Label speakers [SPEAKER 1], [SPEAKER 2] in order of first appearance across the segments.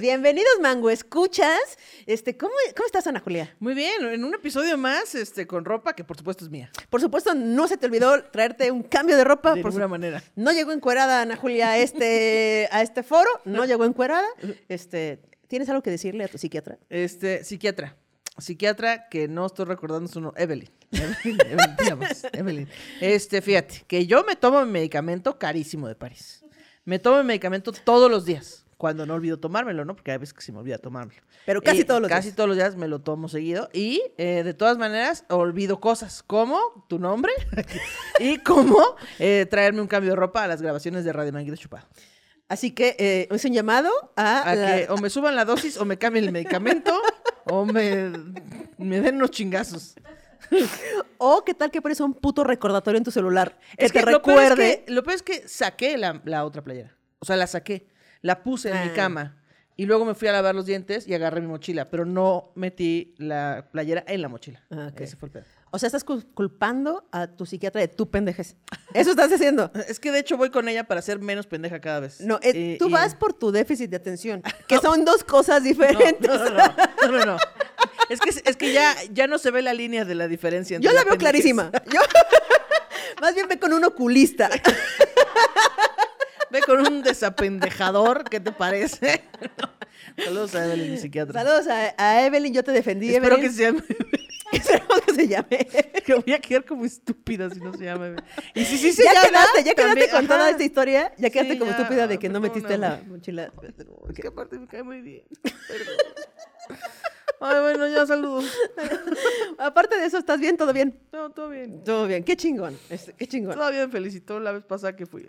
[SPEAKER 1] Bienvenidos, Mango. ¿Escuchas? Este, ¿cómo, ¿Cómo estás, Ana Julia?
[SPEAKER 2] Muy bien, en un episodio más, este, con ropa que por supuesto es mía.
[SPEAKER 1] Por supuesto, no se te olvidó traerte un cambio de ropa.
[SPEAKER 2] De
[SPEAKER 1] por
[SPEAKER 2] ninguna
[SPEAKER 1] su-
[SPEAKER 2] manera.
[SPEAKER 1] No llegó encuerada Ana Julia a este, a este foro. No llegó encuerada. Este, ¿Tienes algo que decirle a tu psiquiatra?
[SPEAKER 2] Este, psiquiatra. Psiquiatra que no estoy recordando su nombre. Evelyn. Evelyn, Evelyn, llamas, Evelyn. Este, fíjate, que yo me tomo mi medicamento carísimo de París. Me tomo mi medicamento todos los días. Cuando no olvido tomármelo, ¿no? Porque hay veces que se me olvida tomármelo.
[SPEAKER 1] Pero casi
[SPEAKER 2] Y
[SPEAKER 1] todos los
[SPEAKER 2] Casi
[SPEAKER 1] días.
[SPEAKER 2] todos los días me lo tomo seguido. Y eh, de todas maneras, olvido cosas como tu nombre y como eh, traerme un cambio de ropa a las grabaciones de Radio Manguito Chupado.
[SPEAKER 1] Así que eh, es un llamado a,
[SPEAKER 2] A
[SPEAKER 1] la-
[SPEAKER 2] que o me suban la dosis o me cambien el medicamento o me, me den unos chingazos.
[SPEAKER 1] O qué tal que pones un puto recordatorio en tu celular que
[SPEAKER 2] Es
[SPEAKER 1] te
[SPEAKER 2] que lo peor es
[SPEAKER 1] recuerde.
[SPEAKER 2] que- Lo peor es que saqué la, la otra playera. O sea, la saqué. La puse en mi
[SPEAKER 1] Ah.
[SPEAKER 2] cama. Y luego me fui a lavar los dientes y agarré mi mochila. Pero no metí la playera en la mochila.
[SPEAKER 1] Ah.
[SPEAKER 2] Ese fue el pedo.
[SPEAKER 1] O sea, estás cul- culpando a tu psiquiatra de tu pendejez. Eso estás haciendo.
[SPEAKER 2] Es que de hecho voy con ella para ser menos pendeja cada vez.
[SPEAKER 1] No, es- tú
[SPEAKER 2] y-
[SPEAKER 1] vas por tu déficit de atención, que son dos cosas diferentes.
[SPEAKER 2] no, no, no, no, no, no. Es que, es que ya, ya no se ve la línea de la diferencia. entre
[SPEAKER 1] Yo la veo
[SPEAKER 2] pendejez.
[SPEAKER 1] clarísima. Yo, más bien ve con un oculista.
[SPEAKER 2] Ve con un desapendejador, ¿qué te parece? Saludos a Evelyn, mi psiquiatra.
[SPEAKER 1] Saludos a, a Evelyn, yo te defendí.
[SPEAKER 2] Espero
[SPEAKER 1] Evelyn.
[SPEAKER 2] que se llame.
[SPEAKER 1] Esperemos que se llame.
[SPEAKER 2] que voy a quedar como estúpida si no se llama Evelyn. Y si sí se
[SPEAKER 1] ya
[SPEAKER 2] llama,
[SPEAKER 1] quedaste, ya quedaste con toda esta historia. Ya quedaste
[SPEAKER 2] Sí,
[SPEAKER 1] como
[SPEAKER 2] ya,
[SPEAKER 1] estúpida de que no metiste la mochila.
[SPEAKER 2] Es que aparte me cae muy bien. Perdón. Ay, bueno, ya saludos.
[SPEAKER 1] Aparte de eso, ¿estás bien? ¿Todo bien?
[SPEAKER 2] No, todo bien.
[SPEAKER 1] Todo bien. Qué chingón. este, Qué chingón.
[SPEAKER 2] Todavía me felicitó la vez pasada que fui.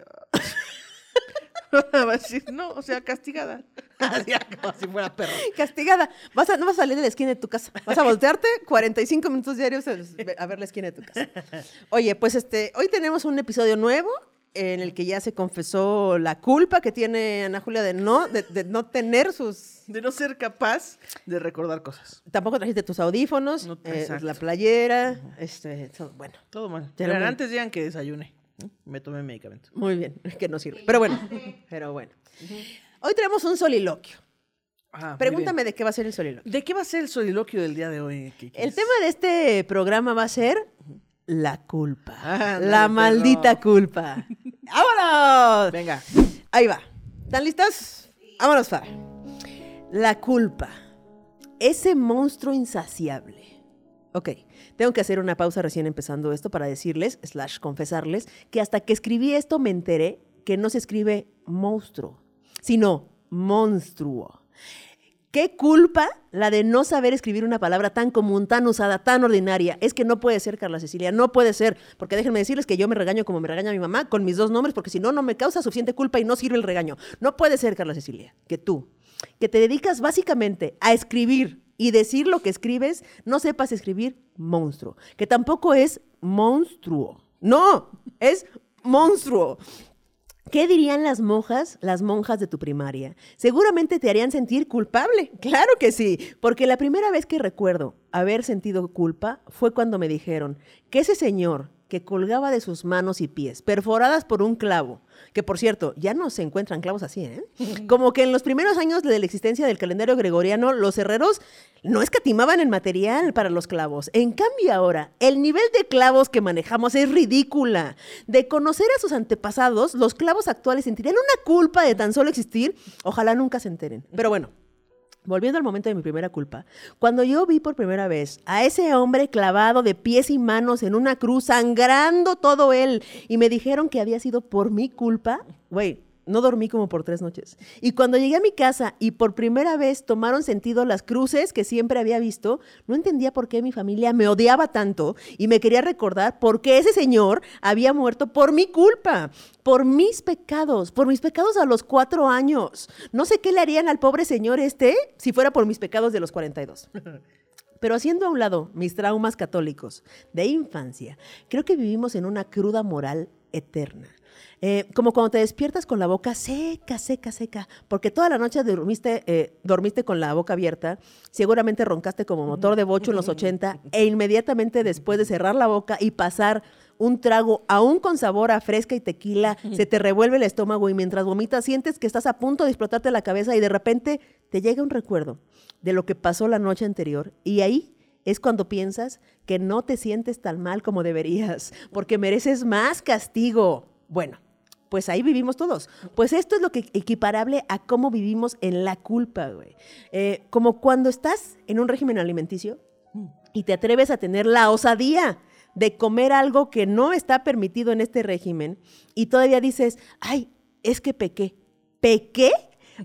[SPEAKER 2] Va a decir, no, o sea, castigada. Así como si fuera perro.
[SPEAKER 1] Castigada. Vas a, no vas a salir de la esquina de tu casa. Vas a voltearte 45 minutos diarios a ver la esquina de tu casa. Oye, pues este, hoy tenemos un episodio nuevo en el que ya se confesó la culpa que tiene Ana Julia de no, de, de no tener sus.
[SPEAKER 2] De no ser capaz de recordar cosas.
[SPEAKER 1] Tampoco trajiste tus audífonos,
[SPEAKER 2] No,
[SPEAKER 1] eh, la playera, este, todo- bueno,
[SPEAKER 2] Todo mal.
[SPEAKER 1] Pero
[SPEAKER 2] antes digan que desayuné. Me tomé medicamento.
[SPEAKER 1] muy bien, que no sirve. Pero bueno, pero bueno. Hoy tenemos un soliloquio.
[SPEAKER 2] Ah,
[SPEAKER 1] Pregúntame de qué va a ser el soliloquio.
[SPEAKER 2] ¿De qué va a ser el soliloquio del día de hoy, Kiki?
[SPEAKER 1] El tema de este programa va a ser la culpa. La maldita culpa. ¡Vámonos!
[SPEAKER 2] Venga.
[SPEAKER 1] Ahí va. ¿Están listos? Vámonos, Fa. La culpa. Ese monstruo insaciable. Ok, tengo que hacer una pausa recién empezando esto para decirles, slash confesarles, que hasta que escribí esto me enteré que no se escribe monstruo, sino monstruo. ¿Qué culpa la de no saber escribir una palabra tan común, tan usada, tan ordinaria? Es que no puede ser, Carla Cecilia, no puede ser. Porque déjenme decirles que yo me regaño como me regaña mi mamá con mis dos nombres, porque si no, no me causa suficiente culpa y no sirve el regaño. No puede ser, Carla Cecilia, que tú, que te dedicas básicamente a escribir y decir lo que escribes, no sepas escribir monstruo. Que tampoco es monstruo. No, es monstruo. ¿Qué dirían las monjas, las monjas de tu primaria? Seguramente te harían sentir culpable. Claro que sí, porque la primera vez que recuerdo haber sentido culpa fue cuando me dijeron que ese señor que colgaba de sus manos y pies, perforadas por un clavo, que por cierto, ya no se encuentran clavos así, ¿eh? Como que en los primeros años de la existencia del calendario gregoriano, los herreros no escatimaban en material para los clavos. En cambio ahora, el nivel de clavos que manejamos es ridícula. De conocer a sus antepasados, los clavos actuales sentirían una culpa de tan solo existir. Ojalá nunca se enteren. Pero bueno, Volviendo al momento de mi primera culpa, cuando yo vi por primera vez a ese hombre clavado de pies y manos en una cruz, sangrando todo él, y me dijeron que había sido por mi culpa, güey, no dormí como por tres noches. Y cuando llegué a mi casa y por primera vez tomaron sentido las cruces que siempre había visto, no entendía por qué mi familia me odiaba tanto y me quería recordar por qué ese señor había muerto por mi culpa, por mis pecados, por mis pecados a los cuatro años. No sé qué le harían al pobre señor este si fuera por mis pecados de los 42. Pero haciendo a un lado mis traumas católicos de infancia, creo que vivimos en una cruda moral eterna. Eh, como cuando te despiertas con la boca seca, seca, seca, porque toda la noche dormiste, eh, dormiste con la boca abierta, seguramente roncaste como motor de bocho en los 80 e inmediatamente después de cerrar la boca y pasar un trago aún con sabor a fresca y tequila, se te revuelve el estómago y mientras vomitas sientes que estás a punto de explotarte la cabeza y de repente te llega un recuerdo de lo que pasó la noche anterior y ahí es cuando piensas que no te sientes tan mal como deberías, porque mereces más castigo. Bueno, pues ahí vivimos todos. Pues esto es lo que equiparable a cómo vivimos en la culpa, güey. Eh, como cuando estás en un régimen alimenticio y te atreves a tener la osadía de comer algo que no está permitido en este régimen y todavía dices, ay, es que pequé. ¿Pequé?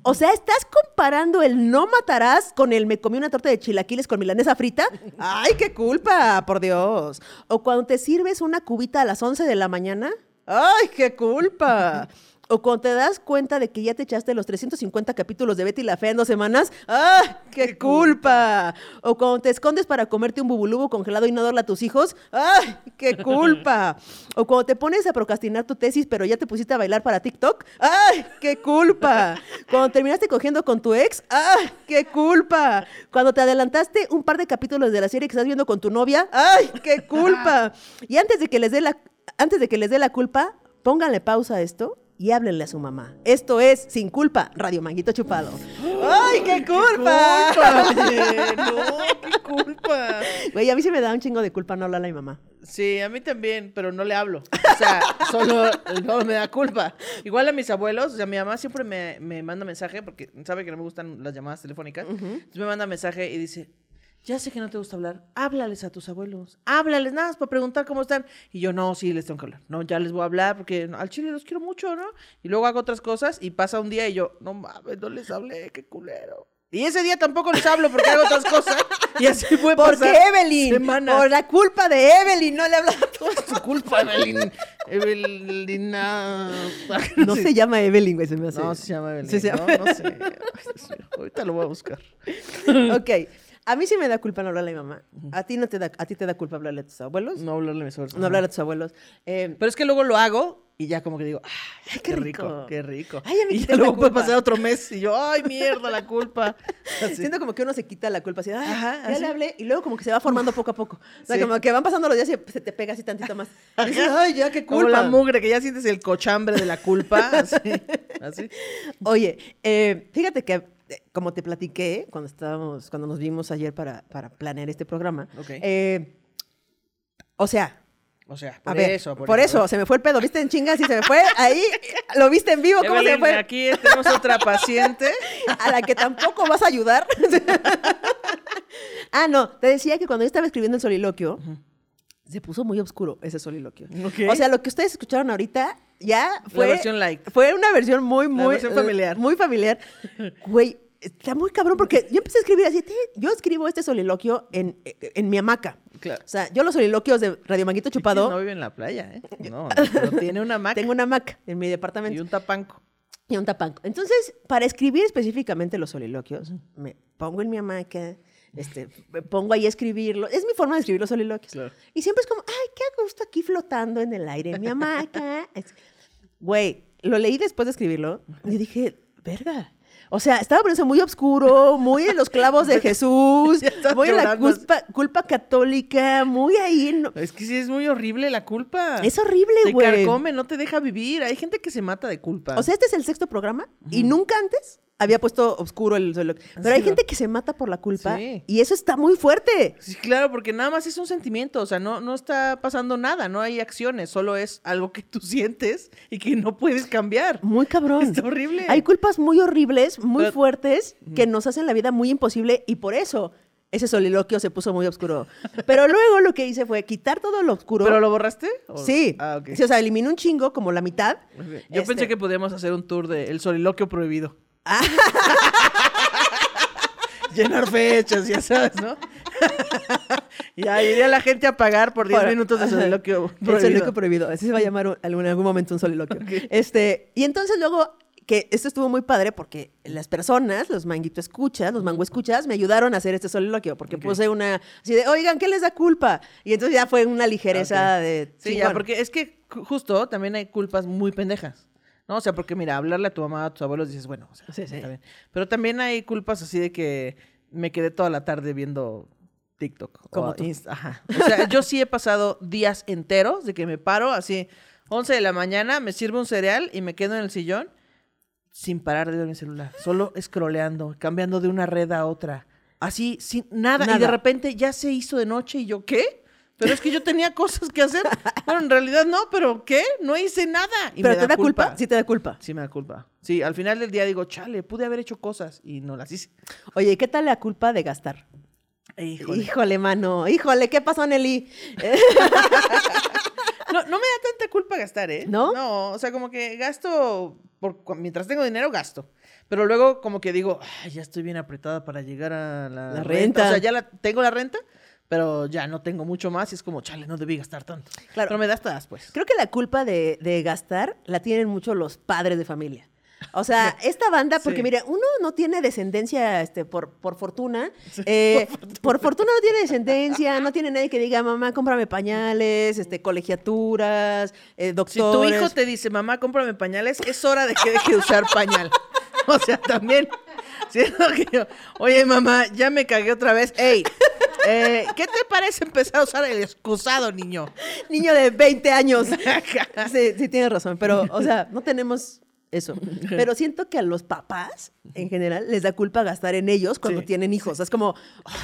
[SPEAKER 1] O sea, ¿estás comparando el no matarás con el me comí una torta de chilaquiles con milanesa frita? ¡Ay, qué culpa, por Dios! O cuando te sirves una cubita a las 11 de la mañana. ¡Ay, qué culpa! O cuando te das cuenta de que ya te echaste los 350 capítulos de Betty la Fea en dos semanas, ¡ah! ¡Qué culpa! O cuando te escondes para comerte un bubulubo congelado y no darle a tus hijos, ¡ay! ¡Qué culpa! O cuando te pones a procrastinar tu tesis, pero ya te pusiste a bailar para TikTok, ¡ay! ¡Qué culpa! Cuando terminaste cogiendo con tu ex, ¡ay! ¡Qué culpa! Cuando te adelantaste un par de capítulos de la serie que estás viendo con tu novia, ¡ay! ¡Qué culpa! Y antes de que les dé la, antes de que les dé la culpa, pónganle pausa a esto y háblenle a su mamá. Esto es Sin Culpa, Radio Manguito Chupado. ¡Ay, qué culpa!
[SPEAKER 2] Oye, no, qué culpa.
[SPEAKER 1] Güey, a mí se me da un chingo de culpa no hablarle a mi mamá.
[SPEAKER 2] Sí, a mí también, pero no le hablo. O sea, solo no me da culpa. Igual a mis abuelos, o sea, mi mamá siempre me, me manda mensaje porque sabe que no me gustan las llamadas telefónicas. Entonces me manda mensaje y dice, ya sé que no te gusta hablar, háblales a tus abuelos, háblales nada más para preguntar cómo están. Y yo, no, sí, les tengo que hablar. No, ya les voy a hablar porque al chile los quiero mucho, ¿no? Y luego hago otras cosas y pasa un día y yo, no mames, no les hablé, qué culero. Y ese día tampoco les hablo porque hago otras cosas. Y así fue
[SPEAKER 1] Porque
[SPEAKER 2] pasar
[SPEAKER 1] Evelyn,
[SPEAKER 2] semanas.
[SPEAKER 1] por la culpa de Evelyn, no le hablas a tu...
[SPEAKER 2] Es tu culpa, Evelyn. Evelina.
[SPEAKER 1] No
[SPEAKER 2] Sí.
[SPEAKER 1] se llama Evelyn, güey, se me hace.
[SPEAKER 2] No, se llama Evelyn.
[SPEAKER 1] Se
[SPEAKER 2] No,
[SPEAKER 1] llama-
[SPEAKER 2] no sé. Dios mío. Ahorita lo voy a buscar.
[SPEAKER 1] ok. A mí sí me da culpa no hablarle a mi mamá. A ti no te da, a ti te da culpa hablarle a tus abuelos.
[SPEAKER 2] No hablarle a mis abuelos.
[SPEAKER 1] No hablarle a tus abuelos. Eh,
[SPEAKER 2] Pero es que luego lo hago y ya como que digo, ay,
[SPEAKER 1] qué
[SPEAKER 2] qué,
[SPEAKER 1] rico.
[SPEAKER 2] rico. qué rico.
[SPEAKER 1] Ay, ya me
[SPEAKER 2] y ya luego puede pasar otro mes y yo, ay, mierda, la culpa. Así.
[SPEAKER 1] Siento como que uno se quita la culpa así, ay,
[SPEAKER 2] Ajá,
[SPEAKER 1] ya
[SPEAKER 2] así.
[SPEAKER 1] le hablé, y luego como que se va formando poco a poco. O sea,
[SPEAKER 2] Sí.
[SPEAKER 1] como que van pasando los días y se te pega así tantito más. Y dices, ay, ya, qué
[SPEAKER 2] Como
[SPEAKER 1] culpa.
[SPEAKER 2] la mugre, que ya sientes el cochambre de la culpa. Así. así.
[SPEAKER 1] Oye, eh, fíjate que, como te platiqué cuando estábamos, cuando nos vimos ayer para, para planear este programa,
[SPEAKER 2] Ok.
[SPEAKER 1] eh, o sea,
[SPEAKER 2] O sea,
[SPEAKER 1] a
[SPEAKER 2] por
[SPEAKER 1] ver,
[SPEAKER 2] eso.
[SPEAKER 1] por, eso, se me fue el pedo, ¿viste en chingas y se me fue? Ahí, lo viste en vivo, ¿cómo se
[SPEAKER 2] Evelyn,
[SPEAKER 1] fue?
[SPEAKER 2] aquí tenemos otra paciente.
[SPEAKER 1] a la que tampoco vas a ayudar. ah, no, te decía que cuando yo estaba escribiendo el soliloquio, se puso muy oscuro ese soliloquio. O sea, lo que ustedes escucharon ahorita ya fue...
[SPEAKER 2] versión light.
[SPEAKER 1] Fue una versión muy, muy...
[SPEAKER 2] versión familiar.
[SPEAKER 1] eh, Muy familiar. Güey, está muy cabrón porque yo empecé a escribir así, "Te- yo escribo este soliloquio en, en mi hamaca.
[SPEAKER 2] Claro.
[SPEAKER 1] O sea, yo los soliloquios de Radio Manguito Chupado,
[SPEAKER 2] No vive en la playa, ¿eh? No, pero tiene una maca
[SPEAKER 1] tengo una hamaca en mi departamento.
[SPEAKER 2] y un tapanco.
[SPEAKER 1] Y un tapanco. Entonces, para escribir específicamente los soliloquios, me pongo en mi hamaca, este, me pongo ahí a escribirlo. Es mi forma de escribir los soliloquios.
[SPEAKER 2] Claro.
[SPEAKER 1] Y siempre es como, ay, qué a gusto aquí flotando en el aire en mi hamaca. Güey, lo leí después de escribirlo y dije, verga. O sea, estaba poniendo muy oscuro, muy en los clavos de Jesús, muy en la culpa, culpa católica, muy ahí. en-
[SPEAKER 2] Es que sí es muy horrible la culpa.
[SPEAKER 1] Es horrible,
[SPEAKER 2] Te
[SPEAKER 1] güey.
[SPEAKER 2] carcome, no te deja vivir. Hay gente que se mata de culpa.
[SPEAKER 1] O sea, este es el sexto programa y nunca antes había puesto oscuro el soliloquio. Pero hay gente que se mata por la culpa
[SPEAKER 2] Sí.
[SPEAKER 1] y eso está muy fuerte.
[SPEAKER 2] Sí, claro, porque nada más es un sentimiento, o sea, no, no está pasando nada, no hay acciones, solo es algo que tú sientes y que no puedes cambiar.
[SPEAKER 1] Muy cabrón.
[SPEAKER 2] Está horrible.
[SPEAKER 1] Hay culpas muy horribles, muy
[SPEAKER 2] Pero-
[SPEAKER 1] fuertes, que nos hacen la vida muy imposible y por eso ese soliloquio se puso muy oscuro. Pero luego lo que hice fue quitar todo lo oscuro.
[SPEAKER 2] ¿Pero lo borraste? ¿O-
[SPEAKER 1] Sí.
[SPEAKER 2] Ah, ok.
[SPEAKER 1] Sí, o sea, eliminé un chingo, como la mitad.
[SPEAKER 2] Yo
[SPEAKER 1] Este-
[SPEAKER 2] pensé que podíamos hacer un tour de El soliloquio prohibido. Llenar fechas, ya sabes, ¿no? ya iría la gente a pagar por 10
[SPEAKER 1] Por-
[SPEAKER 2] minutos de soliloquio
[SPEAKER 1] El
[SPEAKER 2] prohibido.
[SPEAKER 1] soliloquio prohibido. Así se va a llamar un- en algún momento un soliloquio. Este, y entonces luego, que esto estuvo muy padre porque las personas, los manguito escuchas, los mango escuchas, me ayudaron a hacer este soliloquio porque puse una así de, oigan, ¿qué les da culpa? Y entonces ya fue una ligereza de.
[SPEAKER 2] Sí, ya, porque es que ju- justo también hay culpas muy pendejas. ¿No? O sea, porque mira, hablarle a tu mamá, a tus abuelos, dices, bueno, o sea,
[SPEAKER 1] Sí, sí.
[SPEAKER 2] está bien. Pero también hay culpas así de que me quedé toda la tarde viendo TikTok.
[SPEAKER 1] Como tú.
[SPEAKER 2] Insta- Ajá. O sea, yo sí he pasado días enteros de que me paro así, 11 de la mañana, me sirvo un cereal y me quedo en el sillón sin parar de ver mi celular. Solo scrolleando, cambiando de una red a otra. Así, sin nada. Y de
[SPEAKER 1] Nada.
[SPEAKER 2] repente ya se hizo de noche y yo, ¿qué? Pero es que yo tenía cosas que hacer. Bueno, en realidad no, pero ¿qué? No hice nad Y
[SPEAKER 1] ¿Pero
[SPEAKER 2] me
[SPEAKER 1] te da culpa? Sí te da culpa.
[SPEAKER 2] Sí me da culpa. Sí, al final del día digo, chale, pude haber hecho cosas y no las hice.
[SPEAKER 1] Oye, ¿qué tal la culpa de gastar?
[SPEAKER 2] Híjole.
[SPEAKER 1] Híjole, mano. Híjole, ¿qué pasó, Nelly?
[SPEAKER 2] No, no me da tanta culpa gastar, ¿eh?
[SPEAKER 1] ¿No?
[SPEAKER 2] No, o sea, como que gasto, por, mientras tengo dinero, gasto. Pero luego como que digo, "Ay, ya estoy bien apretada para llegar a la,
[SPEAKER 1] La renta.
[SPEAKER 2] O sea, ya la, tengo la renta, pero ya no tengo mucho más y es como, chale, no debí gastar tanto.
[SPEAKER 1] Claro.
[SPEAKER 2] Pero me das todas, pues.
[SPEAKER 1] Creo que la culpa de, de gastar la tienen mucho los padres de familia. O sea, esta banda, porque
[SPEAKER 2] Sí.
[SPEAKER 1] mira, uno no tiene descendencia este, por, por fortuna. eh, por, fortuna. no tiene descendencia, no tiene nadie que diga, mamá, cómprame pañales, este, colegiaturas, eh,
[SPEAKER 2] Si
[SPEAKER 1] doctores.
[SPEAKER 2] tu hijo te dice, mamá, cómprame pañales, es hora de que deje de usar pañal. O sea, también. yo, Oye, mamá, ya me cagué otra vez. Ey, eh, ¿qué te parece empezar a usar el excusado, niño?
[SPEAKER 1] Niño de 20 años. Sí, sí, tienes razón, pero, o sea, no tenemos eso. Pero siento que a los papás, en general, les da culpa gastar en ellos cuando
[SPEAKER 2] Sí,
[SPEAKER 1] tienen hijos. Es como, "Ay,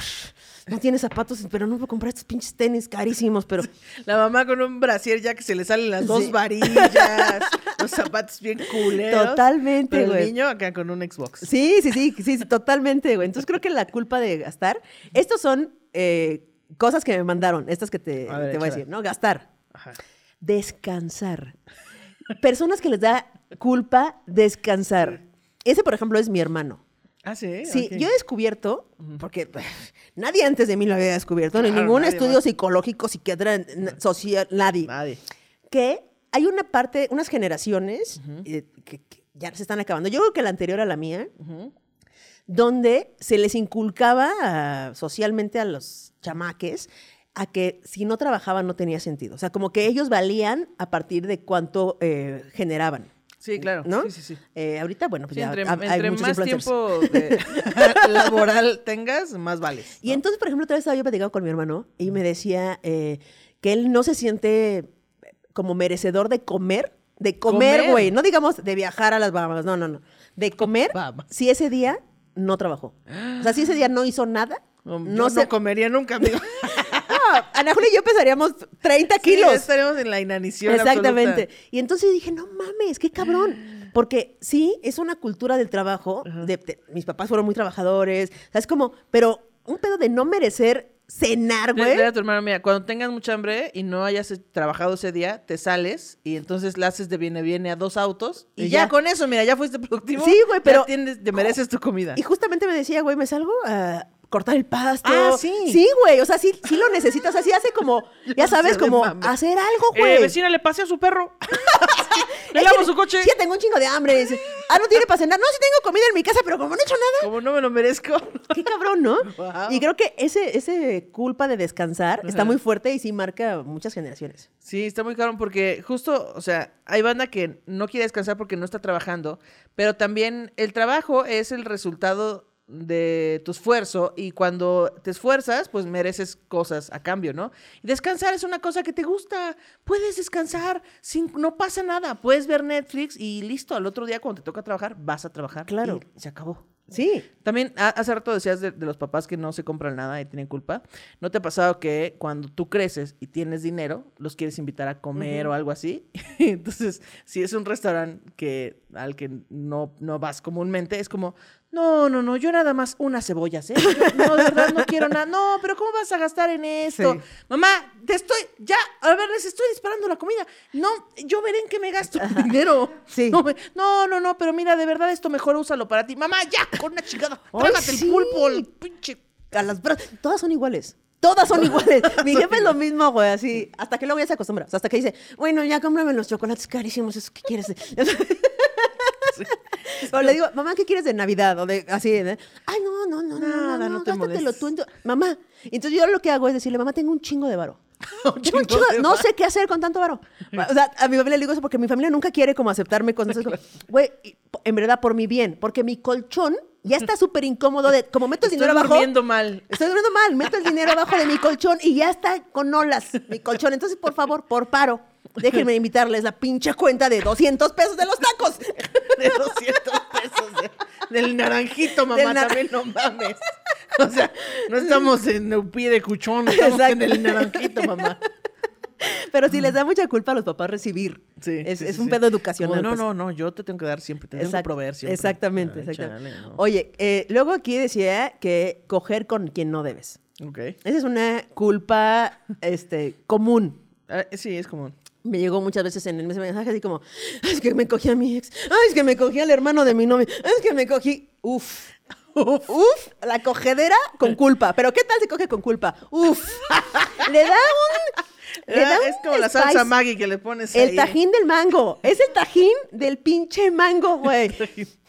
[SPEAKER 1] no tienes zapatos, pero no puedo comprar estos pinches tenis carísimos, pero...
[SPEAKER 2] La mamá con un brasier ya que se le salen las dos
[SPEAKER 1] Sí.
[SPEAKER 2] varillas, los zapatos bien culeros.
[SPEAKER 1] Totalmente,
[SPEAKER 2] pero el
[SPEAKER 1] güey.
[SPEAKER 2] niño acá con un Xbox.
[SPEAKER 1] Sí, sí, sí, sí, sí, totalmente, güey. Entonces creo que la culpa de gastar, estos son eh, cosas que me mandaron, estas que te,
[SPEAKER 2] A ver,
[SPEAKER 1] te voy a decir, ¿no? Gastar.
[SPEAKER 2] Ajá.
[SPEAKER 1] Descansar. Personas que les da culpa descansar. Ese, por ejemplo, es mi hermano.
[SPEAKER 2] Ah, sí.
[SPEAKER 1] Sí, yo he descubierto, porque nadie antes de mí lo había descubierto, ni
[SPEAKER 2] Claro,
[SPEAKER 1] ningún estudio
[SPEAKER 2] más.
[SPEAKER 1] psicológico, psiquiatra, social, nadie,
[SPEAKER 2] Nadie.
[SPEAKER 1] que hay una parte, unas generaciones eh, que, que ya se están acabando. Yo creo que la anterior a la mía, donde se les inculcaba ah, socialmente a los chamaques a que si no trabajaban no tenía sentido. O sea, como que ellos valían a partir de cuánto eh, generaban.
[SPEAKER 2] Sí, claro.
[SPEAKER 1] ¿No?
[SPEAKER 2] Sí, sí, sí.
[SPEAKER 1] Eh, ahorita, bueno, pues
[SPEAKER 2] Sí,
[SPEAKER 1] ya
[SPEAKER 2] entre
[SPEAKER 1] ha- hay
[SPEAKER 2] entre
[SPEAKER 1] muchos
[SPEAKER 2] más tiempo de- laboral tengas, más vales.
[SPEAKER 1] Y entonces, por ejemplo, otra vez estaba yo platicando con mi hermano y me decía eh, que él no se siente como merecedor de comer, de comer,
[SPEAKER 2] Comer.
[SPEAKER 1] güey, no digamos de viajar a las Bahamas, no, no, no, de comer
[SPEAKER 2] Bahamas.
[SPEAKER 1] si ese día no trabajó. O sea, si ese día no hizo nada,
[SPEAKER 2] No,
[SPEAKER 1] no,
[SPEAKER 2] yo
[SPEAKER 1] se...
[SPEAKER 2] no comería nunca, amigo.
[SPEAKER 1] Ana Julia y yo pesaríamos 30
[SPEAKER 2] Sí,
[SPEAKER 1] kilos.
[SPEAKER 2] estaremos en la inanición
[SPEAKER 1] Exactamente.
[SPEAKER 2] absoluta.
[SPEAKER 1] Y entonces dije, no mames, qué cabrón. Porque sí, es una cultura del trabajo. de- de- mis papás fueron muy trabajadores. O sea, es como, pero un pedo de no merecer cenar, güey.
[SPEAKER 2] dile a tu hermano, mira, cuando tengas mucha hambre y no hayas eh, trabajado ese día, te sales y entonces le haces de viene viene a dos autos y,
[SPEAKER 1] Y
[SPEAKER 2] ya.
[SPEAKER 1] ya.
[SPEAKER 2] con eso, mira, ya fuiste productivo.
[SPEAKER 1] Sí, güey,
[SPEAKER 2] ya
[SPEAKER 1] pero-
[SPEAKER 2] tienes- te mereces tu comida.
[SPEAKER 1] Y justamente me decía, güey, me salgo a cortar el pasto.
[SPEAKER 2] Ah, sí.
[SPEAKER 1] Sí, güey. O sea, sí, sí lo necesitas. Así hace como, ya sabes, como hacer algo,
[SPEAKER 2] Eh,
[SPEAKER 1] güey.
[SPEAKER 2] vecina, le pasé a su perro. le lavo
[SPEAKER 1] que-
[SPEAKER 2] su coche.
[SPEAKER 1] Sí, tengo un chingo de hambre. Dice, ah, no tiene para cenar. No, sí tengo comida en mi casa, pero como no he hecho nada.
[SPEAKER 2] Como no me lo merezco.
[SPEAKER 1] Qué cabrón, ¿no? Y creo que ese, ese culpa de descansar está muy fuerte y sí marca muchas generaciones.
[SPEAKER 2] Sí, está muy caro porque justo, o sea, hay banda que no quiere descansar porque no está trabajando, pero también el trabajo es el resultado de tu esfuerzo y cuando te esfuerzas, pues mereces cosas a cambio, ¿no? Y descansar es una cosa que te gusta. Puedes descansar sin no pasa nada. Puedes ver Netflix y listo, al otro día cuando te toca trabajar, vas a trabajar.
[SPEAKER 1] Claro.
[SPEAKER 2] y se acabó.
[SPEAKER 1] Sí.
[SPEAKER 2] También ha- hace rato decías de, de los papás que no se compran nada y tienen culpa. ¿No te ha pasado que cuando tú creces y tienes dinero, los quieres invitar a comer o algo así? Entonces, si es un restaurante que, al que no, no vas comúnmente, es como, no, no, no, yo nada más unas cebollas, ¿eh? Yo, no, de verdad no quiero nada. No, pero ¿cómo vas a gastar en esto?
[SPEAKER 1] Sí.
[SPEAKER 2] Mamá, te estoy, ya, a ver, les estoy disparando la comida. No, yo veré en qué me gasto mi dinero.
[SPEAKER 1] Sí.
[SPEAKER 2] No, me- no, no, no, pero mira, de verdad esto mejor úsalo para ti. Mamá, ya, con una chingada. Trágate
[SPEAKER 1] sí.
[SPEAKER 2] el pulpo, el pinche.
[SPEAKER 1] A las bra- todas son iguales. Todas son iguales. Mi jefe es lo mismo, güey, así. Hasta que luego ya se acostumbra. O sea, hasta que dice, bueno, ya cómprame los chocolates carísimos, ¿eso qué quieres? O le digo, mamá, ¿qué quieres de Navidad? O de así, ¿eh? ay, no, no, no, no,
[SPEAKER 2] Nada,
[SPEAKER 1] no,
[SPEAKER 2] no
[SPEAKER 1] no,
[SPEAKER 2] te
[SPEAKER 1] gástatelo
[SPEAKER 2] molestes.
[SPEAKER 1] tú. en tu- Mamá. Entonces yo lo que hago es decirle, mamá, tengo un chingo de varo.
[SPEAKER 2] Un
[SPEAKER 1] Tengo un
[SPEAKER 2] chingo
[SPEAKER 1] no sé qué hacer con tanto varo. O sea, a mi familia le digo eso porque mi familia nunca quiere como aceptarme con esas. Güey, en verdad por mi bien, porque mi colchón ya está súper incómodo de, como meto el
[SPEAKER 2] Estoy
[SPEAKER 1] dinero abajo.
[SPEAKER 2] durmiendo mal.
[SPEAKER 1] Estoy durmiendo mal, meto el dinero abajo de mi colchón y ya está con olas mi colchón. Entonces, por favor, por paro, déjenme invitarles la pinche cuenta de 200 pesos de los tacos.
[SPEAKER 2] De 200 pesos. de- del naranjito, mamá,
[SPEAKER 1] Del
[SPEAKER 2] también no mames. O sea, no estamos en el pie de cuchón, estamos
[SPEAKER 1] Exacto.
[SPEAKER 2] en el naranjito, mamá.
[SPEAKER 1] Pero sí les da mucha culpa a los papás recibir.
[SPEAKER 2] Sí,
[SPEAKER 1] es,
[SPEAKER 2] sí,
[SPEAKER 1] es
[SPEAKER 2] sí,
[SPEAKER 1] un
[SPEAKER 2] sí.
[SPEAKER 1] pedo educacional.
[SPEAKER 2] No,
[SPEAKER 1] pues.
[SPEAKER 2] no, no, yo te tengo que dar siempre, te tengo que
[SPEAKER 1] Exact-
[SPEAKER 2] proveer siempre.
[SPEAKER 1] Exactamente,
[SPEAKER 2] Ay,
[SPEAKER 1] exactamente.
[SPEAKER 2] chale, no.
[SPEAKER 1] Oye, eh, luego aquí decía que coger con quien no debes.
[SPEAKER 2] Ok.
[SPEAKER 1] Esa es una culpa este, común.
[SPEAKER 2] Ah, sí, es común.
[SPEAKER 1] Me llegó muchas veces en el mensaje así como, "Ay, es que me cogí a mi ex, ay, es que me cogí al hermano de mi novio, "Ay, es que me cogí, uf, uf, uf, la cogedera con culpa. Pero ¿qué tal se coge con culpa? Uf, le da un...
[SPEAKER 2] Ah,
[SPEAKER 1] un
[SPEAKER 2] es como la salsa. Maggi que le pones
[SPEAKER 1] El
[SPEAKER 2] ahí.
[SPEAKER 1] tajín del mango. Es el tajín del pinche mango, güey.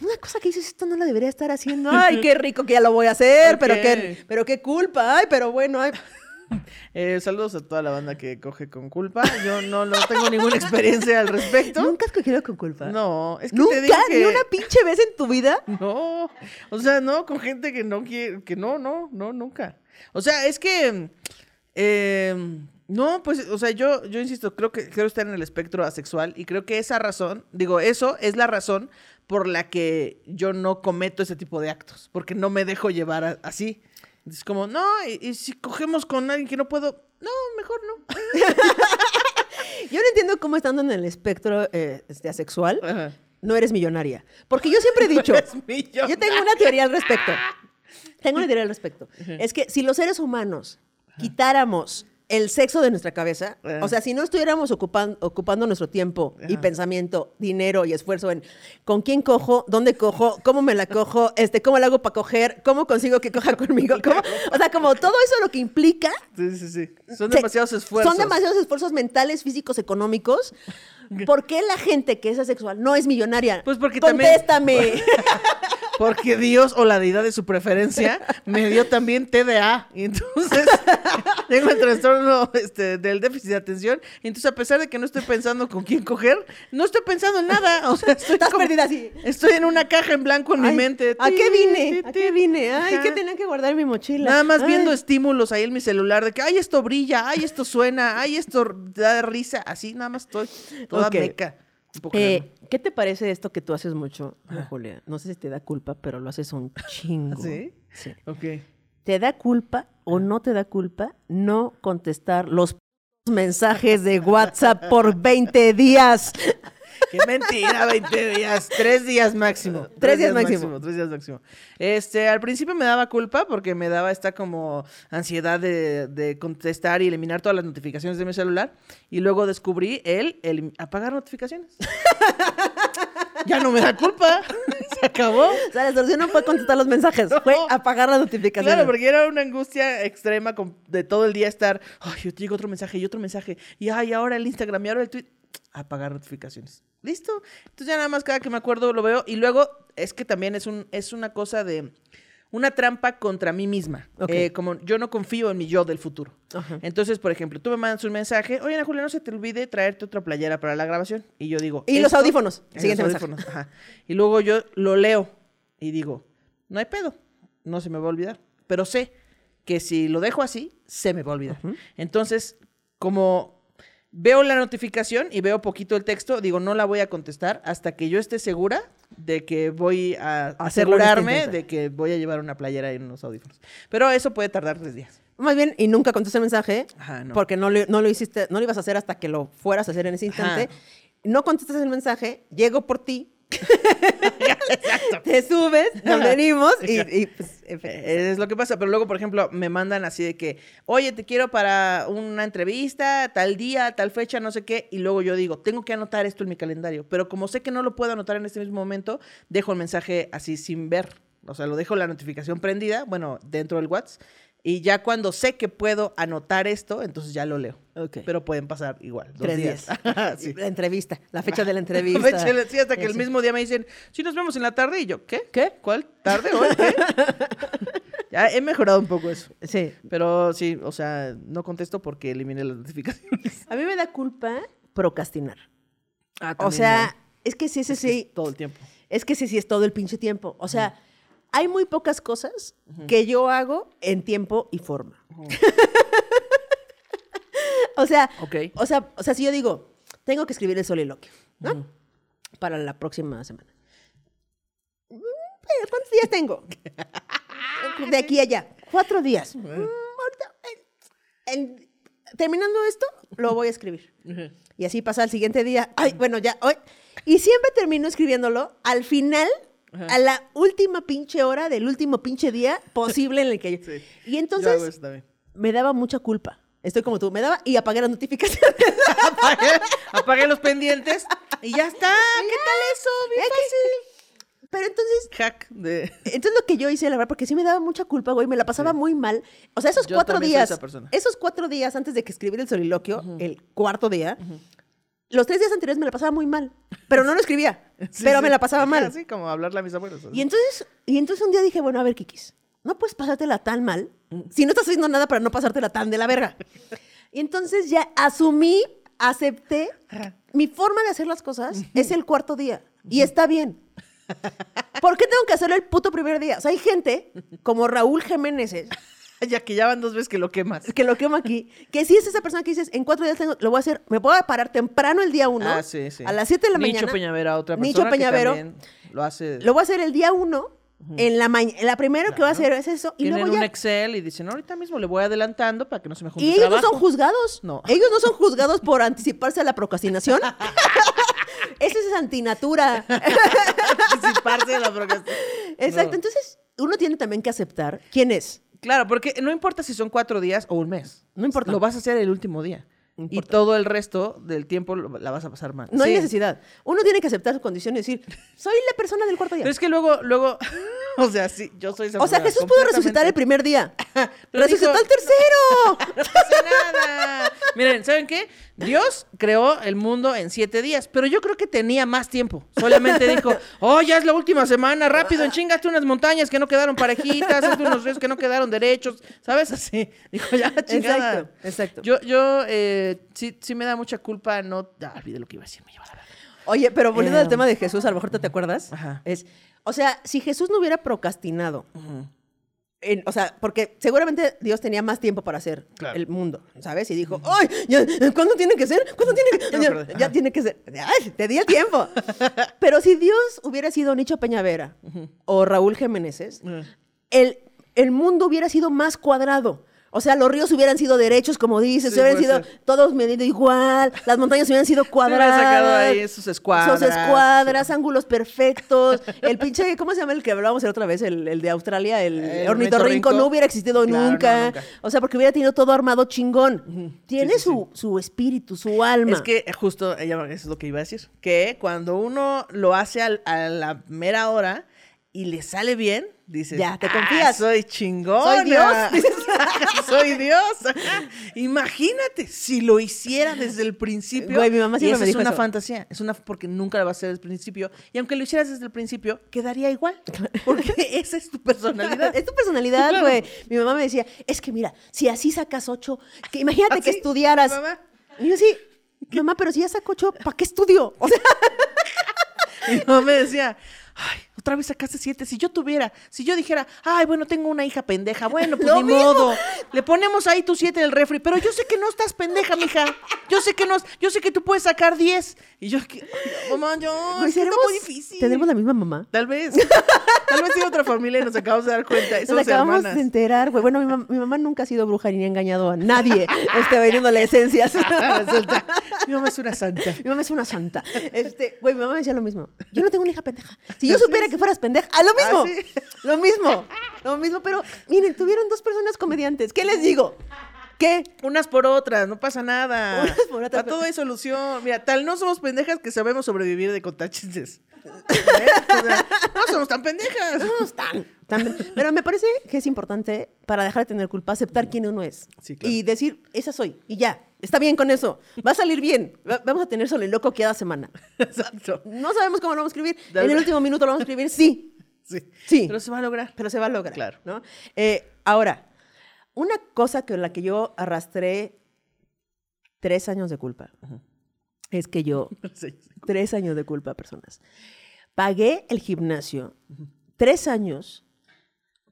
[SPEAKER 1] Una cosa que dices, esto no la debería estar haciendo. Ay, qué rico que ya lo voy a hacer, pero, qué, pero qué culpa. Ay, pero bueno, ay.
[SPEAKER 2] Eh, saludos a toda la banda que coge con culpa. Yo no, no tengo ninguna experiencia al respecto.
[SPEAKER 1] ¿Nunca has cogido con culpa?
[SPEAKER 2] No, es que
[SPEAKER 1] ¿Nunca?
[SPEAKER 2] te digo que...
[SPEAKER 1] ¿Ni una pinche vez en tu vida?
[SPEAKER 2] No, o sea, no, con gente que no quiere, que no, no, no, nunca. O sea, es que, eh, no, pues, o sea, yo, yo insisto, creo que quiero estar en el espectro asexual y creo que esa razón, digo, eso es la razón por la que yo no cometo ese tipo de actos, porque no me dejo llevar a- así. Es como, no, y, y si cogemos con alguien que no puedo, no, mejor no.
[SPEAKER 1] Yo no entiendo cómo estando en el espectro eh, este, asexual,
[SPEAKER 2] Ajá.
[SPEAKER 1] no eres millonaria. Porque yo siempre he dicho,
[SPEAKER 2] millonario.
[SPEAKER 1] yo tengo una teoría al respecto. Tengo una teoría al respecto. Es que si los seres humanos quitáramos el sexo de nuestra cabeza,
[SPEAKER 2] Ajá.
[SPEAKER 1] o sea, si no estuviéramos ocupan- ocupando nuestro tiempo y pensamiento, dinero y esfuerzo en con quién cojo, dónde cojo, cómo me la cojo, este, cómo la hago para coger, cómo consigo que coja conmigo, cómo- o sea, como todo eso lo que implica
[SPEAKER 2] Sí, sí, sí. Son
[SPEAKER 1] se-
[SPEAKER 2] demasiados esfuerzos.
[SPEAKER 1] Son demasiados esfuerzos mentales, físicos, económicos. ¿Por qué la gente que es asexual no es millonaria?
[SPEAKER 2] Pues porque también-
[SPEAKER 1] Contéstame.
[SPEAKER 2] Porque Dios o la deidad de su preferencia me dio también TDA. Y entonces tengo el trastorno este, del déficit de atención. Y entonces, a pesar de que no estoy pensando con quién coger, no estoy pensando en nada. O sea, estoy
[SPEAKER 1] Estás
[SPEAKER 2] como-
[SPEAKER 1] perdida así.
[SPEAKER 2] Estoy en una caja en blanco en mi mente.
[SPEAKER 1] ¿A qué vine? ¿A qué vine? Ay. ¿qué tenía que guardar en mi mochila?
[SPEAKER 2] Nada más
[SPEAKER 1] Ay.
[SPEAKER 2] viendo estímulos ahí en mi celular de que, ay, esto brilla, ay, esto suena, ay, esto da risa. Así nada más estoy toda
[SPEAKER 1] Ok.
[SPEAKER 2] meca. Un poco
[SPEAKER 1] Eh, ¿Qué te parece esto que tú haces mucho, Julia? No sé si te da culpa, pero lo haces un chingo.
[SPEAKER 2] ¿Sí?
[SPEAKER 1] Sí.
[SPEAKER 2] Ok.
[SPEAKER 1] ¿Te da culpa o no te da culpa no contestar los mensajes de WhatsApp por 20 días?
[SPEAKER 2] Qué mentira, 20 días, tres días máximo.
[SPEAKER 1] Tres días máximo.
[SPEAKER 2] Tres días máximo. Este, al principio me daba culpa porque me daba esta como ansiedad de, de contestar y eliminar todas las notificaciones de mi celular. Y luego descubrí el, el apagar notificaciones. ya no me da culpa. Se acabó.
[SPEAKER 1] O sea, la solución no fue contestar los mensajes, fue apagar las notificaciones.
[SPEAKER 2] Claro, porque era una angustia extrema de todo el día estar, ay, yo te digo otro mensaje y otro mensaje, y ay, ahora el Instagram y ahora el tweet, apagar notificaciones. ¿Listo? Entonces ya nada más cada que me acuerdo lo veo y luego es que también es, un, es una cosa de, una trampa contra mí misma. Eh, como yo no confío en mi yo del futuro. Entonces, por ejemplo, tú me mandas un mensaje, oye, Ana Julia, no se te olvide traerte otra playera para la grabación. Y yo digo...
[SPEAKER 1] Y los audífonos. Siguiente
[SPEAKER 2] los
[SPEAKER 1] mensaje.
[SPEAKER 2] audífonos, ajá. Y luego yo lo leo y digo, no hay pedo, no se me va a olvidar. Pero sé que si lo dejo así, se me va a olvidar. Entonces, como veo la notificación y veo poquito el texto, digo, no la voy a contestar hasta que yo esté segura de que voy a
[SPEAKER 1] este
[SPEAKER 2] asegurarme de que voy a llevar una playera y unos audífonos. Pero eso puede tardar tres días.
[SPEAKER 1] Más bien, y nunca contesté el mensaje,
[SPEAKER 2] Ajá, no.
[SPEAKER 1] porque no lo, no lo hiciste, no lo ibas a hacer hasta que lo fueras a hacer en ese instante.
[SPEAKER 2] Ajá.
[SPEAKER 1] No contestas el mensaje, llego por ti. Te subes, nos venimos y, y, pues,
[SPEAKER 2] Es lo que pasa, pero luego, por ejemplo, me mandan así de que, oye, te quiero para una entrevista, tal día, tal fecha, no sé qué, y luego yo digo, tengo que anotar esto en mi calendario, pero como sé que no lo puedo anotar en este mismo momento, dejo el mensaje así sin ver, o sea, lo dejo la notificación prendida, bueno, dentro del WhatsApp, Y ya cuando sé que puedo anotar esto, entonces ya lo leo.
[SPEAKER 1] Ok.
[SPEAKER 2] Pero pueden pasar igual. Dos
[SPEAKER 1] Tres
[SPEAKER 2] días.
[SPEAKER 1] días.
[SPEAKER 2] sí.
[SPEAKER 1] La entrevista, la fecha de la entrevista.
[SPEAKER 2] Fecha de la- sí, hasta que el
[SPEAKER 1] Sí.
[SPEAKER 2] mismo día me dicen, sí, nos vemos en la tarde. Y yo, ¿qué?
[SPEAKER 1] ¿Qué?
[SPEAKER 2] ¿Cuál? ¿Tarde hoy? ¿Qué? ya he mejorado un poco eso.
[SPEAKER 1] Sí.
[SPEAKER 2] Pero sí, o sea, no contesto porque eliminé las notificaciones.
[SPEAKER 1] A mí me da culpa procrastinar.
[SPEAKER 2] Ah,
[SPEAKER 1] O sea, es que sí, ese sí.
[SPEAKER 2] es todo el tiempo.
[SPEAKER 1] Es que ese sí es todo el pinche tiempo. O sea, hay muy pocas cosas que yo hago en tiempo y forma. o sea, o sea, o sea, si yo digo, tengo que escribir el soliloquio, ¿no? Para la próxima semana. Mm, ¿Cuántos días tengo? De aquí a allá. Cuatro días. Mm, en- terminando esto, lo voy a escribir. Y así pasa el siguiente día. Ay, bueno, ya, hoy. Y siempre termino escribiéndolo al final, a la última pinche hora del último pinche día posible en el que yo.
[SPEAKER 2] Sí.
[SPEAKER 1] Y
[SPEAKER 2] Yo
[SPEAKER 1] entonces
[SPEAKER 2] eso también.
[SPEAKER 1] me daba mucha culpa. Estoy como tú, me daba y apagué las notificaciones.
[SPEAKER 2] apagué, apagué los pendientes y ya está. ¿Qué tal eso? Bien fácil.
[SPEAKER 1] Pero entonces,
[SPEAKER 2] Hack de...
[SPEAKER 1] entonces lo que yo hice, la verdad, porque sí me daba mucha culpa, güey, me la pasaba muy mal. O sea, esos
[SPEAKER 2] Yo
[SPEAKER 1] cuatro
[SPEAKER 2] también soy
[SPEAKER 1] días,
[SPEAKER 2] esa persona.
[SPEAKER 1] esos cuatro días antes de que escribiera el soliloquio, el cuarto día, los tres días anteriores me la pasaba muy mal. Pero no lo escribía,
[SPEAKER 2] Sí,
[SPEAKER 1] pero
[SPEAKER 2] sí.
[SPEAKER 1] me la pasaba mal.
[SPEAKER 2] Así como hablarle a mis abuelos.
[SPEAKER 1] Y entonces, y entonces un día dije, bueno, a ver, Kikis, no puedes pasártela tan mal si no estás haciendo nada para no pasártela tan de la verga. Y entonces ya asumí, acepté, mi forma de hacer las cosas es el cuarto día. Y está bien. ¿Por qué tengo que hacerlo el puto primer día? O sea, hay gente como Raúl Jiménez,
[SPEAKER 2] ya que ya van dos veces que lo quemas.
[SPEAKER 1] que lo quemo aquí, que si es esa persona que dices, en cuatro días tengo, lo voy a hacer, me puedo parar temprano el día uno,
[SPEAKER 2] Ah, sí, sí.
[SPEAKER 1] a las siete de la
[SPEAKER 2] Nicho
[SPEAKER 1] mañana.
[SPEAKER 2] Peñavera, otra persona
[SPEAKER 1] Nicho Peñavero.
[SPEAKER 2] que también lo hace...
[SPEAKER 1] Lo voy a hacer el día uno, en la mañana, la primera que voy a hacer es eso, y
[SPEAKER 2] Tienen
[SPEAKER 1] luego
[SPEAKER 2] un. Excel y dicen, ahorita mismo le voy adelantando para que no se me junte
[SPEAKER 1] Y ellos no
[SPEAKER 2] trabajo".
[SPEAKER 1] son juzgados.
[SPEAKER 2] No.
[SPEAKER 1] Ellos no son juzgados por anticiparse a la procrastinación. Esa es antinatura.
[SPEAKER 2] Anticiparse de la procrastinación.
[SPEAKER 1] Exacto.
[SPEAKER 2] No.
[SPEAKER 1] Entonces, uno tiene también que aceptar quién es.
[SPEAKER 2] Claro, porque no importa si son cuatro días o un mes.
[SPEAKER 1] No importa.
[SPEAKER 2] Lo vas a hacer el último día.
[SPEAKER 1] No
[SPEAKER 2] Y todo el resto del tiempo la vas a pasar mal.
[SPEAKER 1] No hay necesidad. Uno tiene que aceptar su condición y decir, soy la persona del cuarto día.
[SPEAKER 2] Pero es que luego, luego, o sea, sí, yo soy esa
[SPEAKER 1] o sea, Jesús pudo resucitar el primer día. Resucitó el tercero.
[SPEAKER 2] No pasa nada. Miren, ¿saben qué? Dios creó el mundo en siete días, pero yo creo que tenía más tiempo. Solamente dijo, oh, ya es la última semana, rápido, enchingate unas montañas que no quedaron parejitas, hazte unos ríos que no quedaron derechos, ¿sabes? Así. Dijo, ya, chingada.
[SPEAKER 1] Exacto, exacto.
[SPEAKER 2] Yo, yo, eh, sí, sí me da mucha culpa, no, ah, olvidé lo que iba a decir, me lleva la.
[SPEAKER 1] Oye, pero volviendo al
[SPEAKER 2] Eh,
[SPEAKER 1] tema de Jesús, a lo mejor te, te acuerdas.
[SPEAKER 2] Ajá.
[SPEAKER 1] Es, o sea, si Jesús no hubiera procrastinado, en- o sea, porque seguramente Dios tenía más tiempo para hacer
[SPEAKER 2] Claro.
[SPEAKER 1] el mundo, ¿sabes? Y dijo, ¡ay! ya, ¿Cuándo tiene que ser? ¿Cuándo tiene que
[SPEAKER 2] me
[SPEAKER 1] ya, tiene que ser. ¡Ay! Te di el tiempo. Pero si Dios hubiera sido Nicho Peñavera o Raúl Jiménez, el, el mundo hubiera sido más cuadrado. O sea, los ríos hubieran sido derechos, como dices,
[SPEAKER 2] Sí,
[SPEAKER 1] hubieran sido
[SPEAKER 2] ser.
[SPEAKER 1] todos medidos igual, las montañas hubieran sido
[SPEAKER 2] Se
[SPEAKER 1] cuadradas.
[SPEAKER 2] sacado ahí sus escuadras.
[SPEAKER 1] Sus escuadras, ángulos perfectos. El pinche, ¿cómo se llama el que hablábamos la otra vez? El, el de Australia, el,
[SPEAKER 2] El
[SPEAKER 1] ornitorrinco, no hubiera existido
[SPEAKER 2] Claro, no,
[SPEAKER 1] nunca. O sea, porque hubiera tenido todo armado chingón. Tiene
[SPEAKER 2] Sí,
[SPEAKER 1] su, su espíritu, su alma.
[SPEAKER 2] Es que eh, justo, ella, eso es lo que iba a decir, que cuando uno lo hace al- a la mera hora y le sale bien, dices,
[SPEAKER 1] Ya, te
[SPEAKER 2] "Ah,
[SPEAKER 1] confías.
[SPEAKER 2] soy chingón.
[SPEAKER 1] Soy Dios",
[SPEAKER 2] soy Dios. Imagínate, si lo hiciera desde el principio.
[SPEAKER 1] Güey, mi mamá
[SPEAKER 2] y
[SPEAKER 1] siempre
[SPEAKER 2] esa
[SPEAKER 1] me
[SPEAKER 2] es
[SPEAKER 1] dijo
[SPEAKER 2] una
[SPEAKER 1] eso.
[SPEAKER 2] fantasía, es una porque nunca lo vas a hacer desde el principio. Y aunque lo hicieras desde el principio, quedaría igual. Porque esa es tu personalidad.
[SPEAKER 1] Es tu personalidad,
[SPEAKER 2] Claro.
[SPEAKER 1] güey. Mi mamá me decía, es que mira, si así sacas ocho, que imagínate que
[SPEAKER 2] ¿Así?
[SPEAKER 1] estudiaras.
[SPEAKER 2] Mamá.
[SPEAKER 1] Y yo sí, mamá, pero si ya saco ocho, ¿para qué estudio? O sea,
[SPEAKER 2] Mi mamá me decía, ay, otra vez sacaste siete. Si yo tuviera, si yo dijera, ay, bueno, tengo una hija pendeja, bueno, pues
[SPEAKER 1] Lo
[SPEAKER 2] ni
[SPEAKER 1] mismo.
[SPEAKER 2] modo. Le ponemos ahí tu siete en el refri, pero yo sé que no estás pendeja, mija. Yo sé que no, yo sé que tú puedes sacar diez. Y yo, que, "Ay, mamá, yo,
[SPEAKER 1] güey,
[SPEAKER 2] es que está
[SPEAKER 1] seremos-
[SPEAKER 2] muy difícil.
[SPEAKER 1] Tenemos la misma mamá.
[SPEAKER 2] Tal vez. Tal vez tiene otra familia y nos acabamos de dar cuenta.
[SPEAKER 1] Nos
[SPEAKER 2] Somos
[SPEAKER 1] acabamos
[SPEAKER 2] hermanas.
[SPEAKER 1] de enterar, güey. Bueno, mi, mam- mi mamá nunca ha sido bruja ni ha engañado a nadie. Este, vendiéndole esencias.
[SPEAKER 2] Resulta, mi mamá es una santa.
[SPEAKER 1] Mi mamá es una santa. Este, güey, mi mamá me decía lo mismo. Yo no tengo una hija pendeja. Si yo supiera que fueras pendeja, a lo mismo.
[SPEAKER 2] ¿Ah, sí?
[SPEAKER 1] Lo mismo. Lo mismo, pero miren, tuvieron dos personas comediantes. ¿Qué les digo? ¿Qué?
[SPEAKER 2] Unas por otras, no pasa nada.
[SPEAKER 1] Unas por otras,
[SPEAKER 2] A todo hay solución. Mira, tal no somos pendejas que sabemos sobrevivir de contar chistes. ¿Eh? O sea, no somos tan pendejas.
[SPEAKER 1] No están. también. Pero me parece que es importante para dejar de tener culpa aceptar quién uno es.
[SPEAKER 2] Sí, claro.
[SPEAKER 1] Y decir, esa soy. Y ya, está bien con eso. Va a salir bien. Va- vamos a tener soliloquio cada semana.
[SPEAKER 2] Exacto.
[SPEAKER 1] No sabemos cómo lo vamos a escribir. En el último minuto lo vamos a escribir, sí.
[SPEAKER 2] Sí.
[SPEAKER 1] Sí.
[SPEAKER 2] Pero se va a lograr.
[SPEAKER 1] Pero se va a lograr.
[SPEAKER 2] Claro.
[SPEAKER 1] ¿no? Eh, ahora, una cosa con la que yo arrastré tres años de culpa es que yo,
[SPEAKER 2] Sí.
[SPEAKER 1] tres años de culpa, personas, pagué el gimnasio tres años,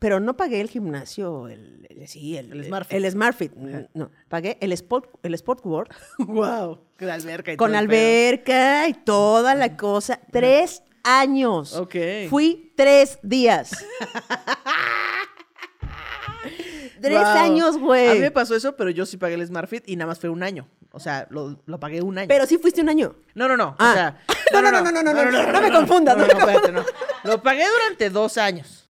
[SPEAKER 1] pero no pagué el gimnasio, el, el- sí, el,
[SPEAKER 2] El SmartFit.
[SPEAKER 1] El SmartFit. No, pagué el Sport, el Sport World
[SPEAKER 2] wow. Con alberca y
[SPEAKER 1] con
[SPEAKER 2] todo
[SPEAKER 1] alberca y toda la cosa. Tres años.
[SPEAKER 2] Ok.
[SPEAKER 1] Fui tres días. tres
[SPEAKER 2] Wow.
[SPEAKER 1] años,
[SPEAKER 2] A mí me
[SPEAKER 1] güey.
[SPEAKER 2] pasó eso, pero yo sí pagué el SmartFit y nada más fue un año. O sea, lo, lo pagué un año.
[SPEAKER 1] Pero sí fuiste un año.
[SPEAKER 2] No, no, no.
[SPEAKER 1] Ah.
[SPEAKER 2] O sea,
[SPEAKER 1] No, no, no, no, no, no, no, no me confundas,
[SPEAKER 2] No,
[SPEAKER 1] no
[SPEAKER 2] no,
[SPEAKER 1] me
[SPEAKER 2] espérate, no. Lo pagué durante dos años.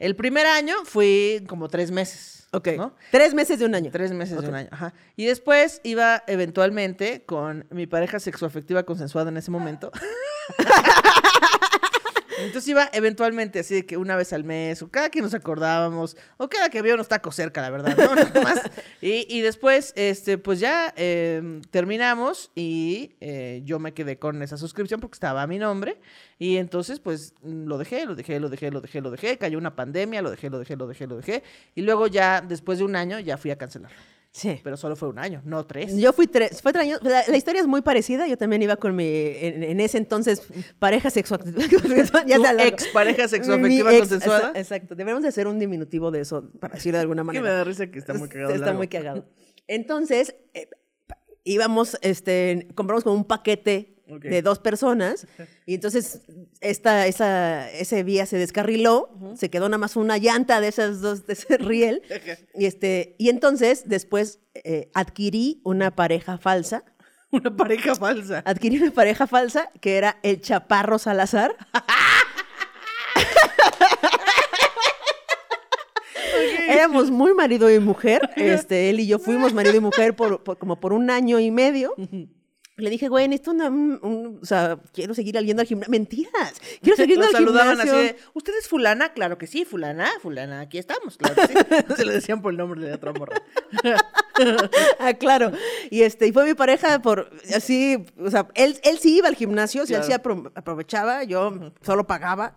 [SPEAKER 2] El primer año fui como tres meses.
[SPEAKER 1] Ok.
[SPEAKER 2] ¿no?
[SPEAKER 1] Tres meses de un año.
[SPEAKER 2] Tres meses de un año. Ajá. Y después iba eventualmente con mi pareja sexoafectiva consensuada en ese momento. Entonces iba eventualmente así de que una vez al mes, o cada que nos acordábamos, o cada que había unos tacos cerca, la verdad, ¿no? Nada más. Y, después, este, pues ya eh, terminamos y eh, yo me quedé con esa suscripción porque estaba a mi nombre. Y entonces, pues, mm, lo dejé, lo dejé, lo dejé, lo dejé, lo dejé. Cayó una pandemia, lo dejé, lo dejé, lo dejé, lo dejé. Y luego ya, después de un año, ya fui a cancelar.
[SPEAKER 1] Sí.
[SPEAKER 2] Pero solo fue un año, no tres.
[SPEAKER 1] Yo fui tres, fue tres años. La, la historia es muy parecida. Yo también iba con mi, en, en ese entonces, pareja sexual. ya
[SPEAKER 2] Tu
[SPEAKER 1] largo.
[SPEAKER 2] expareja sexoafectiva
[SPEAKER 1] ex-
[SPEAKER 2] consensuada.
[SPEAKER 1] exa- Exacto. Debemos de hacer un diminutivo de eso, para decirlo de alguna
[SPEAKER 2] Que
[SPEAKER 1] manera.
[SPEAKER 2] me da risa que está muy cagado.
[SPEAKER 1] Está
[SPEAKER 2] largo.
[SPEAKER 1] muy cagado. Entonces, eh, íbamos, este, compramos como un paquete De dos personas y entonces esta, esa, ese vía se descarriló, se quedó nada más una llanta de esas dos, de ese riel y, este, y entonces después eh, adquirí una pareja falsa,
[SPEAKER 2] Una pareja falsa.
[SPEAKER 1] adquirí una pareja falsa que era el Chaparro Salazar. Éramos muy marido y mujer. Este, él y yo fuimos marido y mujer por, por- como por un año y medio. Le dije, güey, necesito una, un- un- o sea, quiero seguir yendo al gimnasio. Mentiras. Quiero seguir yendo al
[SPEAKER 2] saludaban
[SPEAKER 1] gimnasio.
[SPEAKER 2] así de, ¿usted es fulana? Claro que sí, fulana, fulana, aquí estamos, claro que sí. Se le decían por el nombre de la otra morra.
[SPEAKER 1] ah, claro. Y este, y fue mi pareja por así, o sea, él, él sí iba al gimnasio, o sea, él sí apro- aprovechaba, yo solo pagaba.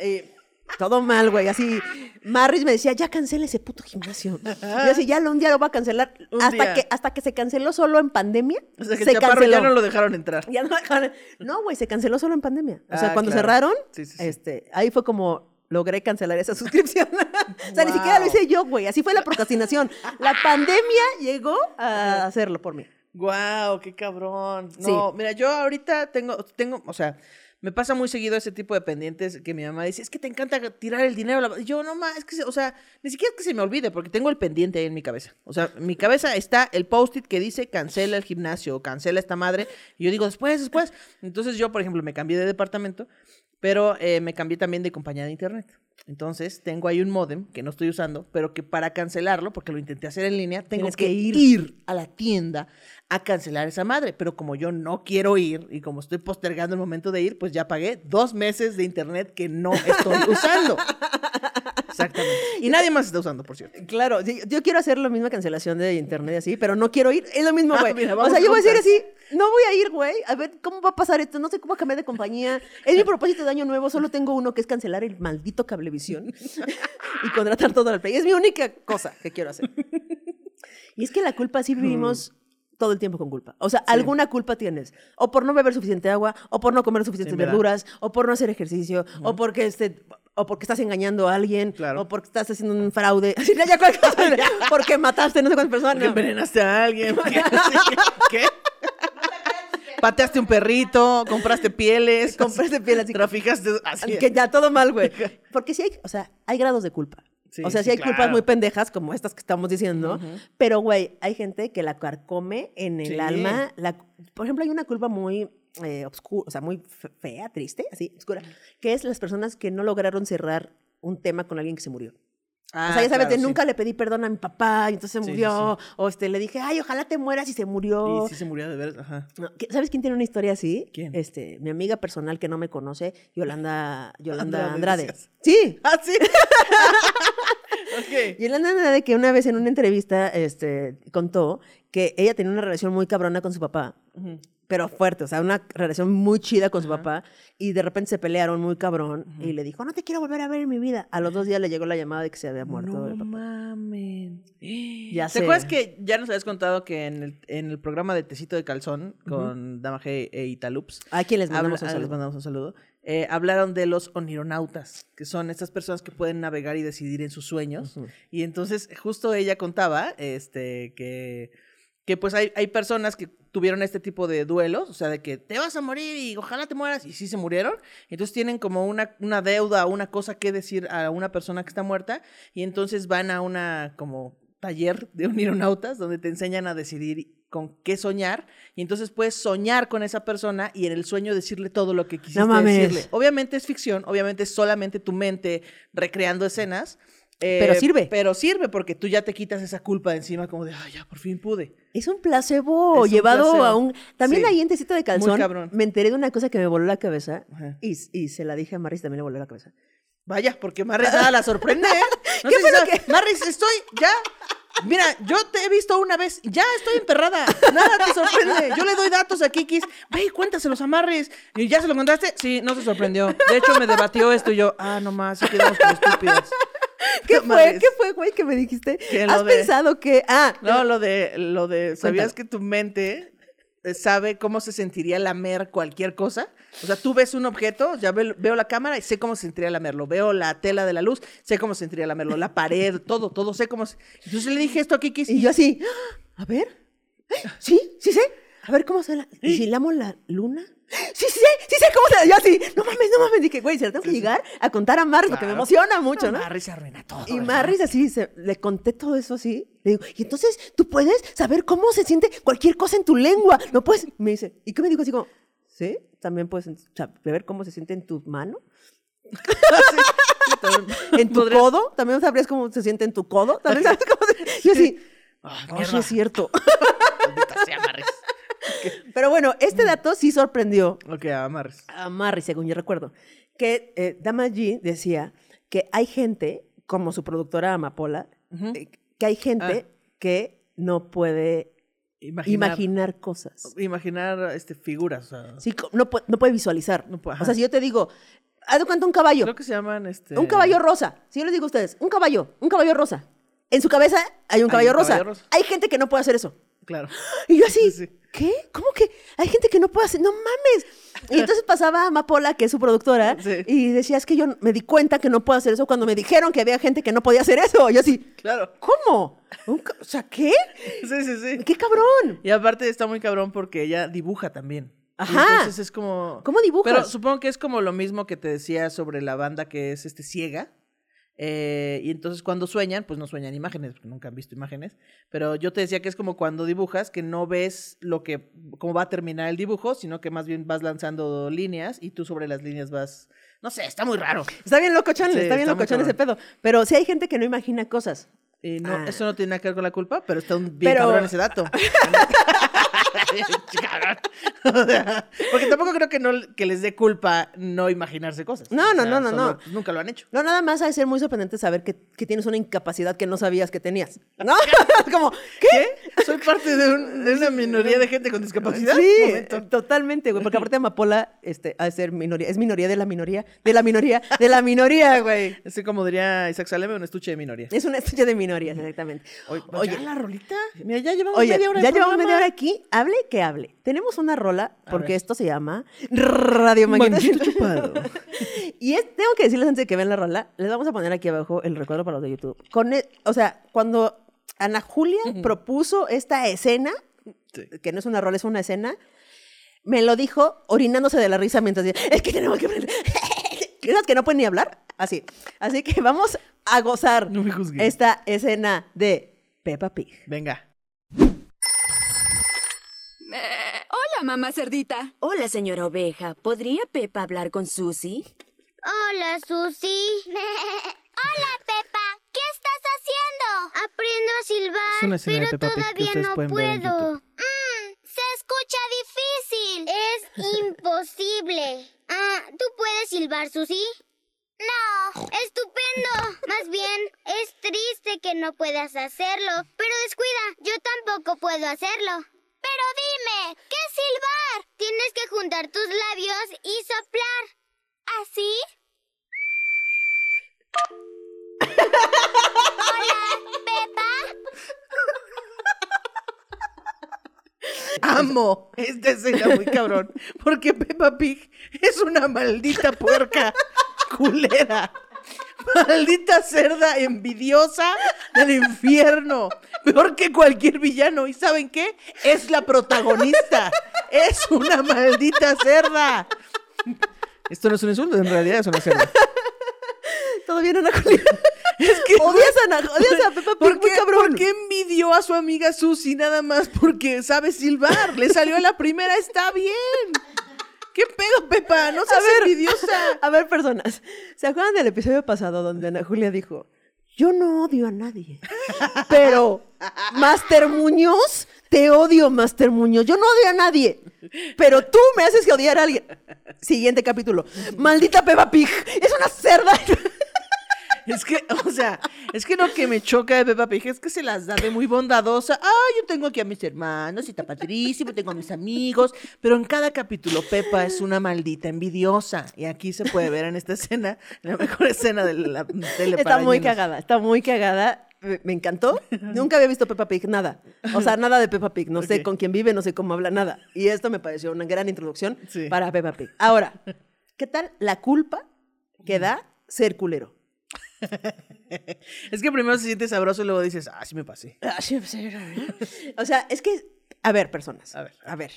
[SPEAKER 1] Eh, todo mal, güey. Así, Marris me decía, ya cancela ese puto gimnasio. Y yo así, ya lo- un día lo voy a cancelar.
[SPEAKER 2] Un
[SPEAKER 1] Hasta
[SPEAKER 2] día.
[SPEAKER 1] que, hasta que se canceló solo en pandemia.
[SPEAKER 2] O sea, que
[SPEAKER 1] se
[SPEAKER 2] el chaparro
[SPEAKER 1] canceló.
[SPEAKER 2] ya no lo dejaron entrar.
[SPEAKER 1] Ya no dejaron- No, güey, se canceló solo en pandemia. O sea,
[SPEAKER 2] Ah,
[SPEAKER 1] cuando
[SPEAKER 2] claro.
[SPEAKER 1] cerraron,
[SPEAKER 2] Sí, sí, sí.
[SPEAKER 1] este, ahí fue como logré cancelar esa suscripción. o sea, ni
[SPEAKER 2] Wow.
[SPEAKER 1] siquiera lo hice yo, güey. Así fue la procrastinación. La pandemia llegó a hacerlo por mí.
[SPEAKER 2] Guau, qué cabrón.
[SPEAKER 1] Sí.
[SPEAKER 2] No, mira, yo ahorita tengo, tengo, o sea, me pasa muy seguido ese tipo de pendientes que mi mamá dice, es que te encanta tirar el dinero. a la-". Y Yo, no más, es que, o sea, ni siquiera es que se me olvide, porque tengo el pendiente ahí en mi cabeza. O sea, en mi cabeza está el post-it que dice, cancela el gimnasio, cancela esta madre. Y yo digo, después, después. Entonces yo, por ejemplo, me cambié de departamento, pero eh, me cambié también de compañía de internet. Entonces, tengo ahí un modem que no estoy usando, pero que para cancelarlo, porque lo intenté hacer en línea, tengo que,
[SPEAKER 1] que ir.
[SPEAKER 2] ir a la tienda a cancelar esa madre. Pero como yo no quiero ir y como estoy postergando el momento de ir, pues ya pagué dos meses de internet que no estoy usando. Exactamente. Y nadie más está usando, por cierto.
[SPEAKER 1] Claro, yo quiero hacer la misma cancelación de internet así, pero no quiero ir. Es lo mismo,
[SPEAKER 2] Ah,
[SPEAKER 1] güey. o sea, yo voy a decir así, no voy a ir, güey. A ver cómo va a pasar esto. No sé cómo cambiar de compañía. Es mi propósito de año nuevo. Solo tengo uno que es cancelar el maldito cablevisión y contratar todo al play. Es mi única cosa que quiero hacer. Y es que la culpa sí vivimos todo el tiempo con culpa. O sea, alguna culpa tienes. O por no beber suficiente agua, o por no comer suficientes verduras, o por no hacer ejercicio, o porque este o porque estás engañando a alguien,
[SPEAKER 2] Claro.
[SPEAKER 1] o porque estás haciendo un fraude, Así, ya, ya, porque mataste no sé cuántas personas.
[SPEAKER 2] Porque envenenaste a alguien. ¿Qué? ¿Qué? Pateaste un perrito, compraste pieles.
[SPEAKER 1] Compraste piel así.
[SPEAKER 2] Traficaste así.
[SPEAKER 1] Que ya todo mal, güey. Porque sí hay, o sea, hay grados de culpa.
[SPEAKER 2] Sí,
[SPEAKER 1] o sea, sí,
[SPEAKER 2] sí,
[SPEAKER 1] hay
[SPEAKER 2] claro.
[SPEAKER 1] culpas muy pendejas como estas que estamos diciendo, pero güey, hay gente que la carcome en el
[SPEAKER 2] Sí.
[SPEAKER 1] alma. La, por ejemplo, hay una culpa muy eh, obscura, o sea, muy fe- fea, triste, así, oscura, que es las personas que no lograron cerrar un tema con alguien que se murió.
[SPEAKER 2] Ah,
[SPEAKER 1] o sea, ya sabes,
[SPEAKER 2] claro, sí.
[SPEAKER 1] nunca le pedí perdón a mi papá y entonces se
[SPEAKER 2] Sí, sí,
[SPEAKER 1] murió. O este, le dije, ay, ojalá te mueras y se murió.
[SPEAKER 2] Y sí se murió de ver, ajá.
[SPEAKER 1] No, ¿qué- ¿Sabes quién tiene una historia así?
[SPEAKER 2] ¿Quién?
[SPEAKER 1] Este, mi amiga personal que no me conoce, Yolanda, Yolanda
[SPEAKER 2] Andrade.
[SPEAKER 1] Sí,
[SPEAKER 2] Ah, sí. ok.
[SPEAKER 1] Yolanda Andrade que una vez en una entrevista este, contó que ella tenía una relación muy cabrona con su papá,
[SPEAKER 2] Ujú.
[SPEAKER 1] Pero fuerte, o sea, una relación muy chida con su papá, y de repente se pelearon muy cabrón, y le dijo, no te quiero volver a ver en mi vida. A los dos días le llegó la llamada de que se había muerto
[SPEAKER 2] No
[SPEAKER 1] el papá.
[SPEAKER 2] mamen.
[SPEAKER 1] Ya
[SPEAKER 2] ¿Te
[SPEAKER 1] sé.
[SPEAKER 2] acuerdas que ya nos habías contado que en el, en el programa de Tecito de Calzón con Dama G e Italups,
[SPEAKER 1] A quien les
[SPEAKER 2] habla-
[SPEAKER 1] mandamos un
[SPEAKER 2] ah, les mandamos un saludo, eh, hablaron de los onironautas, que son estas personas que pueden navegar y decidir en sus sueños. Y entonces justo ella contaba este, que, que pues hay, hay personas que tuvieron este tipo de duelos, o sea, de que te vas a morir y ojalá te mueras, y sí se murieron. Entonces tienen como una, una deuda, una cosa que decir a una persona que está muerta, y entonces van a una como taller de unironautas donde te enseñan a decidir con qué soñar, y entonces puedes soñar con esa persona y en el sueño decirle todo lo que quisiste decirle. Obviamente es ficción, obviamente es solamente tu mente recreando escenas. Eh,
[SPEAKER 1] Pero sirve.
[SPEAKER 2] Pero sirve porque tú ya te quitas esa culpa de encima como de, ay, ya por fin pude.
[SPEAKER 1] Es un placebo
[SPEAKER 2] Es un
[SPEAKER 1] llevado
[SPEAKER 2] placebo.
[SPEAKER 1] a un... También
[SPEAKER 2] Sí.
[SPEAKER 1] ahí en Tecito de Calzón
[SPEAKER 2] cabrón.
[SPEAKER 1] me enteré de una cosa que me voló la cabeza y, y se la dije a Maris también le voló la cabeza.
[SPEAKER 2] Vaya, porque Marris nada la sorprende, ¿eh? No
[SPEAKER 1] ¿Qué
[SPEAKER 2] sé si Marris, estoy ya... Mira, yo te he visto una vez, ya estoy emperrada, nada te sorprende. Yo le doy datos a Kikis, ve, cuéntaselos a Marris. ¿Y ya se lo contaste? Sí, no se sorprendió. De hecho, me debatió esto y yo, ah, no más, sí quedamos como estúpidas.
[SPEAKER 1] ¿Qué fue? ¿Qué fue, güey, que me dijiste?
[SPEAKER 2] Que
[SPEAKER 1] ¿Has
[SPEAKER 2] de-
[SPEAKER 1] pensado que... Ah,
[SPEAKER 2] No, lo de, lo de, ¿sabías que tu mente eh, sabe cómo se sentiría lamer cualquier cosa? O sea, tú ves un objeto, ya ve- veo la cámara y sé cómo se sentiría lamerlo. Veo la tela de la luz, sé cómo se sentiría lamerlo. La pared, todo, todo sé cómo se... Entonces le dije esto a Kiki.
[SPEAKER 1] Y yo así, a ver, sí, sí sé. A ver, ¿cómo se la... ¿Y si lamo la luna? Sí, sí sí sé cómo se. Yo así, no mames, no mames. Dije, güey, se tengo que llegar a contar a Marris porque me emociona mucho, ¿no?
[SPEAKER 2] Marris se arruina todo.
[SPEAKER 1] Y. Marris así, se- le conté todo eso así. Le digo, y entonces tú puedes saber cómo se siente cualquier cosa en tu lengua. No puedes. Me dice, ¿y qué me dijo así como? ¿Sí? También puedes saber cómo se siente en tu mano.
[SPEAKER 2] Sí.
[SPEAKER 1] ¿En tu codo? ¿También sabrías cómo se siente en tu codo? ¿También sabes cómo se... Yo así, "Oh, sí es cierto.
[SPEAKER 2] Sea Marris.
[SPEAKER 1] Pero bueno, este dato sí sorprendió
[SPEAKER 2] Ok, a Marris.
[SPEAKER 1] a Marry, según yo recuerdo, que eh, Dama G decía que hay gente, como su productora Amapola, eh, que hay gente que no puede
[SPEAKER 2] Imaginar.
[SPEAKER 1] imaginar cosas.
[SPEAKER 2] Imaginar este, figuras. O sea,
[SPEAKER 1] Sí, no, pu- no puede visualizar.
[SPEAKER 2] No puede,
[SPEAKER 1] o sea, si yo te digo, haz de cuenta un caballo,
[SPEAKER 2] Creo que se llaman este.
[SPEAKER 1] un caballo rosa. Si yo les digo a ustedes, un caballo, un caballo rosa. En su cabeza hay un
[SPEAKER 2] Hay
[SPEAKER 1] caballo,
[SPEAKER 2] un
[SPEAKER 1] rosa.
[SPEAKER 2] caballo rosa.
[SPEAKER 1] Hay gente que no puede hacer eso.
[SPEAKER 2] Claro.
[SPEAKER 1] Y yo así,
[SPEAKER 2] Sí, sí.
[SPEAKER 1] ¿qué? ¿Cómo que hay gente que no puede hacer? No mames. Y entonces pasaba a Amapola, que es su productora,
[SPEAKER 2] Sí.
[SPEAKER 1] y decía, es que yo me di cuenta que no puedo hacer eso cuando me dijeron que había gente que no podía hacer eso. Y yo así,
[SPEAKER 2] Claro.
[SPEAKER 1] ¿cómo? ¿Un ca- o sea, ¿qué?
[SPEAKER 2] Sí, sí, sí.
[SPEAKER 1] ¿Qué cabrón?
[SPEAKER 2] Y aparte está muy cabrón porque ella dibuja también. Y
[SPEAKER 1] Ajá.
[SPEAKER 2] Entonces es como.
[SPEAKER 1] ¿Cómo dibujas?
[SPEAKER 2] Pero supongo que es como lo mismo que te decía sobre la banda que es este ciega. Eh, y entonces cuando sueñan, pues no sueñan imágenes, porque nunca han visto imágenes. Pero yo te decía que es como cuando dibujas, que no ves lo que, cómo va a terminar el dibujo, sino que más bien vas lanzando líneas y tú sobre las líneas vas. No sé, está muy raro.
[SPEAKER 1] Está bien locochón,
[SPEAKER 2] Sí,
[SPEAKER 1] está bien locochón ese pedo. Pero sí hay gente que no imagina cosas.
[SPEAKER 2] Y no,
[SPEAKER 1] Ah.
[SPEAKER 2] eso no tiene nada que ver con la culpa, pero está un bien
[SPEAKER 1] Pero-
[SPEAKER 2] cabrón ese dato. Porque tampoco creo que no que les dé culpa no imaginarse cosas.
[SPEAKER 1] No, no,
[SPEAKER 2] O sea,
[SPEAKER 1] no, no, no.
[SPEAKER 2] pues, nunca lo han hecho.
[SPEAKER 1] No, nada más ha de ser muy sorprendente saber que, que tienes una incapacidad que no sabías que tenías. ¿No? Como, ¿qué?
[SPEAKER 2] ¿Qué? Soy parte de, un- de una minoría de gente con discapacidad.
[SPEAKER 1] Sí, totalmente, güey. Porque aparte Amapola este, ha de ser minoría. Es minoría de la minoría. De la minoría. De la minoría, güey.
[SPEAKER 2] Así como diría Isaac Saleme, un estuche de minoría.
[SPEAKER 1] Es una estudia de minorías, exactamente.
[SPEAKER 2] Oye,
[SPEAKER 1] Oye,
[SPEAKER 2] ¿ya la rolita? Mira, ya llevamos
[SPEAKER 1] Oye,
[SPEAKER 2] media hora.
[SPEAKER 1] ya llevamos media hora aquí. Hable que hable. Tenemos una rola,
[SPEAKER 2] A
[SPEAKER 1] porque esto se llama Radio Manguito.
[SPEAKER 2] Chupado.
[SPEAKER 1] y es- tengo que decirles antes de que vean la rola, les vamos a poner aquí abajo el recuerdo para los de YouTube. Con e- o sea, cuando Ana Julia propuso esta escena,
[SPEAKER 2] Sí.
[SPEAKER 1] que no es una rola, es una escena, me lo dijo orinándose de la risa mientras decía, es que tenemos que aprender. Esas que no pueden ni hablar. Así. Así que vamos a gozar
[SPEAKER 2] No
[SPEAKER 1] esta escena de Peppa Pig.
[SPEAKER 2] Venga.
[SPEAKER 3] Hola, mamá cerdita.
[SPEAKER 4] Hola, señora oveja. ¿Podría Pepa hablar con Susie?
[SPEAKER 5] Hola, Susi.
[SPEAKER 4] Hola, Pepa. ¿Qué estás haciendo? Aprendo a silbar,
[SPEAKER 2] Es una escena de
[SPEAKER 4] pero
[SPEAKER 2] Peppa Pig que
[SPEAKER 4] todavía
[SPEAKER 2] ustedes
[SPEAKER 4] no
[SPEAKER 2] pueden ver en
[SPEAKER 4] puedo. Mm, se escucha difícil. Es imposible. Ah, ¿tú puedes silbar, Susi? No, estupendo. Más bien, es triste que no puedas hacerlo. Pero descuida, yo tampoco puedo hacerlo. Pero dime, ¿qué silbar? Tienes que juntar tus labios y soplar. ¿Así? Hola, Pepa.
[SPEAKER 2] Amo esta escena muy cabrón. Porque Peppa Pig es una maldita puerca culera. Maldita cerda envidiosa del infierno. Peor que cualquier villano. ¿Y saben qué? Es la protagonista. Es una maldita cerda. Esto no es un insulto, en realidad es una cerda.
[SPEAKER 1] Todo bien, Ana Julia.
[SPEAKER 2] Es que
[SPEAKER 1] Odias a, Ana, odias a Peppa Pig,
[SPEAKER 2] ¿Por
[SPEAKER 1] muy
[SPEAKER 2] qué,
[SPEAKER 1] cabrón.
[SPEAKER 2] por qué envidió a su amiga Susy nada más porque sabe silbar? Le salió a la primera, está bien. ¿Qué pedo, Pepa? No seas envidiosa.
[SPEAKER 1] A ver, personas, ¿se acuerdan del episodio pasado donde Ana Julia dijo, yo no odio a nadie, pero Master Muñoz, te odio, Master Muñoz, yo no odio a nadie, pero tú me haces que odiar a alguien. Siguiente capítulo, maldita Peppa Pig, es una cerda.
[SPEAKER 2] Es que, o sea, es que lo que me choca de Peppa Pig es que se las da de muy bondadosa. Ah, yo tengo aquí a mis hermanos y está padrísimo, tengo a mis amigos. Pero en cada capítulo, Peppa es una maldita envidiosa. Y aquí se puede ver en esta escena, la mejor escena de la tele
[SPEAKER 1] Está
[SPEAKER 2] para
[SPEAKER 1] muy
[SPEAKER 2] niños.
[SPEAKER 1] cagada, está muy cagada. Me, encantó. Nunca había visto Peppa Pig, nada. O sea, nada de Peppa Pig. No sé con quién vive, no sé cómo habla, nada. Y esto me pareció una gran introducción
[SPEAKER 2] Sí.
[SPEAKER 1] para Peppa Pig. Ahora, ¿qué tal la culpa que da ser culero?
[SPEAKER 2] Es que primero se siente sabroso y luego dices, ah, sí me pasé.
[SPEAKER 1] O sea, es que, a ver, personas.
[SPEAKER 2] A ver.
[SPEAKER 1] A ver.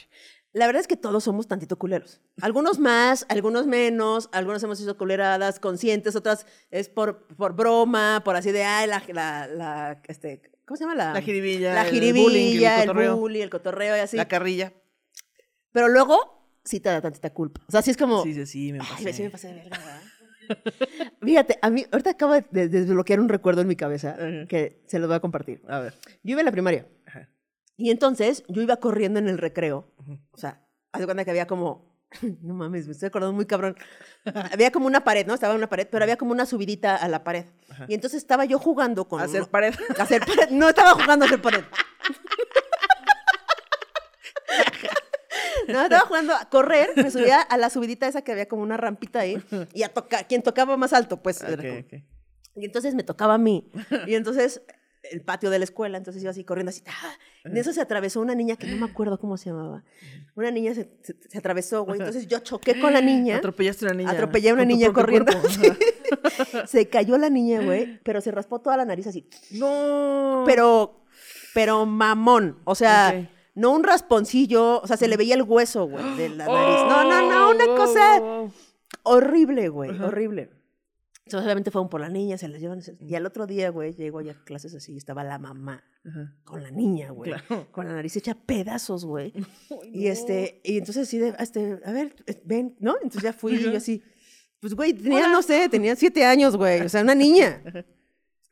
[SPEAKER 1] La verdad es que todos somos tantito culeros. Algunos más, algunos menos, algunos hemos sido culeradas conscientes, otras es por, por broma, por así de, ay, la, la, la, este, ¿cómo se llama? La,
[SPEAKER 2] La jiribilla,
[SPEAKER 1] La
[SPEAKER 2] el
[SPEAKER 1] jiribilla,
[SPEAKER 2] bullying, el
[SPEAKER 1] el,
[SPEAKER 2] cotorreo.
[SPEAKER 1] bully, el cotorreo y así.
[SPEAKER 2] La carrilla.
[SPEAKER 1] Pero luego sí te da tantita culpa. O sea, sí es como,
[SPEAKER 2] Sí, sí, sí, me
[SPEAKER 1] ay,
[SPEAKER 2] pasé.
[SPEAKER 1] sí me pasé de verga, ¿verdad? Fíjate, a mí, ahorita acabo de de desbloquear un recuerdo en mi cabeza
[SPEAKER 2] Ajá.
[SPEAKER 1] que se los voy a compartir.
[SPEAKER 2] A ver.
[SPEAKER 1] Yo iba en la primaria.
[SPEAKER 2] Ajá.
[SPEAKER 1] Y entonces yo iba corriendo en el recreo. O sea, haz de cuenta que había como. No mames, me estoy acordando muy cabrón. había como una pared, ¿no? Estaba una pared, pero había como una subidita a la pared. Y entonces estaba yo jugando con.
[SPEAKER 2] Hacer
[SPEAKER 1] uno-
[SPEAKER 2] pared.
[SPEAKER 1] a hacer pared. No estaba jugando a hacer pared. No, estaba jugando a correr, me subía a la subidita esa que había como una rampita ahí y a tocar, quien tocaba más alto, pues. era
[SPEAKER 2] Ok,
[SPEAKER 1] como-
[SPEAKER 2] ok.
[SPEAKER 1] y entonces me tocaba a mí. Y entonces el patio de la escuela, entonces iba así corriendo así. ¡ah! En eso se atravesó una niña que no me acuerdo cómo se llamaba. Una niña se, se- se atravesó, güey. Entonces yo choqué con la niña.
[SPEAKER 2] Atropellaste a una niña.
[SPEAKER 1] Atropellé a una niña corriendo. se cayó la niña, güey, pero se raspó toda la nariz así.
[SPEAKER 2] no.
[SPEAKER 1] Pero, pero mamón. O sea. No un rasponcillo. O sea, se le veía el hueso, güey, de la nariz. No, no, no, una cosa horrible, güey, horrible. Entonces, obviamente fueron por la niña, se la llevan. Y al otro día, güey, llego ya a clases así estaba la mamá con la niña, güey.
[SPEAKER 2] Claro.
[SPEAKER 1] Con la nariz hecha pedazos, güey. Y este, y entonces sí, de, este, a ver, eh, ven, ¿no? Entonces ya fui y yo así, pues, güey, tenía, no sé, tenía siete años, güey. O sea, una niña.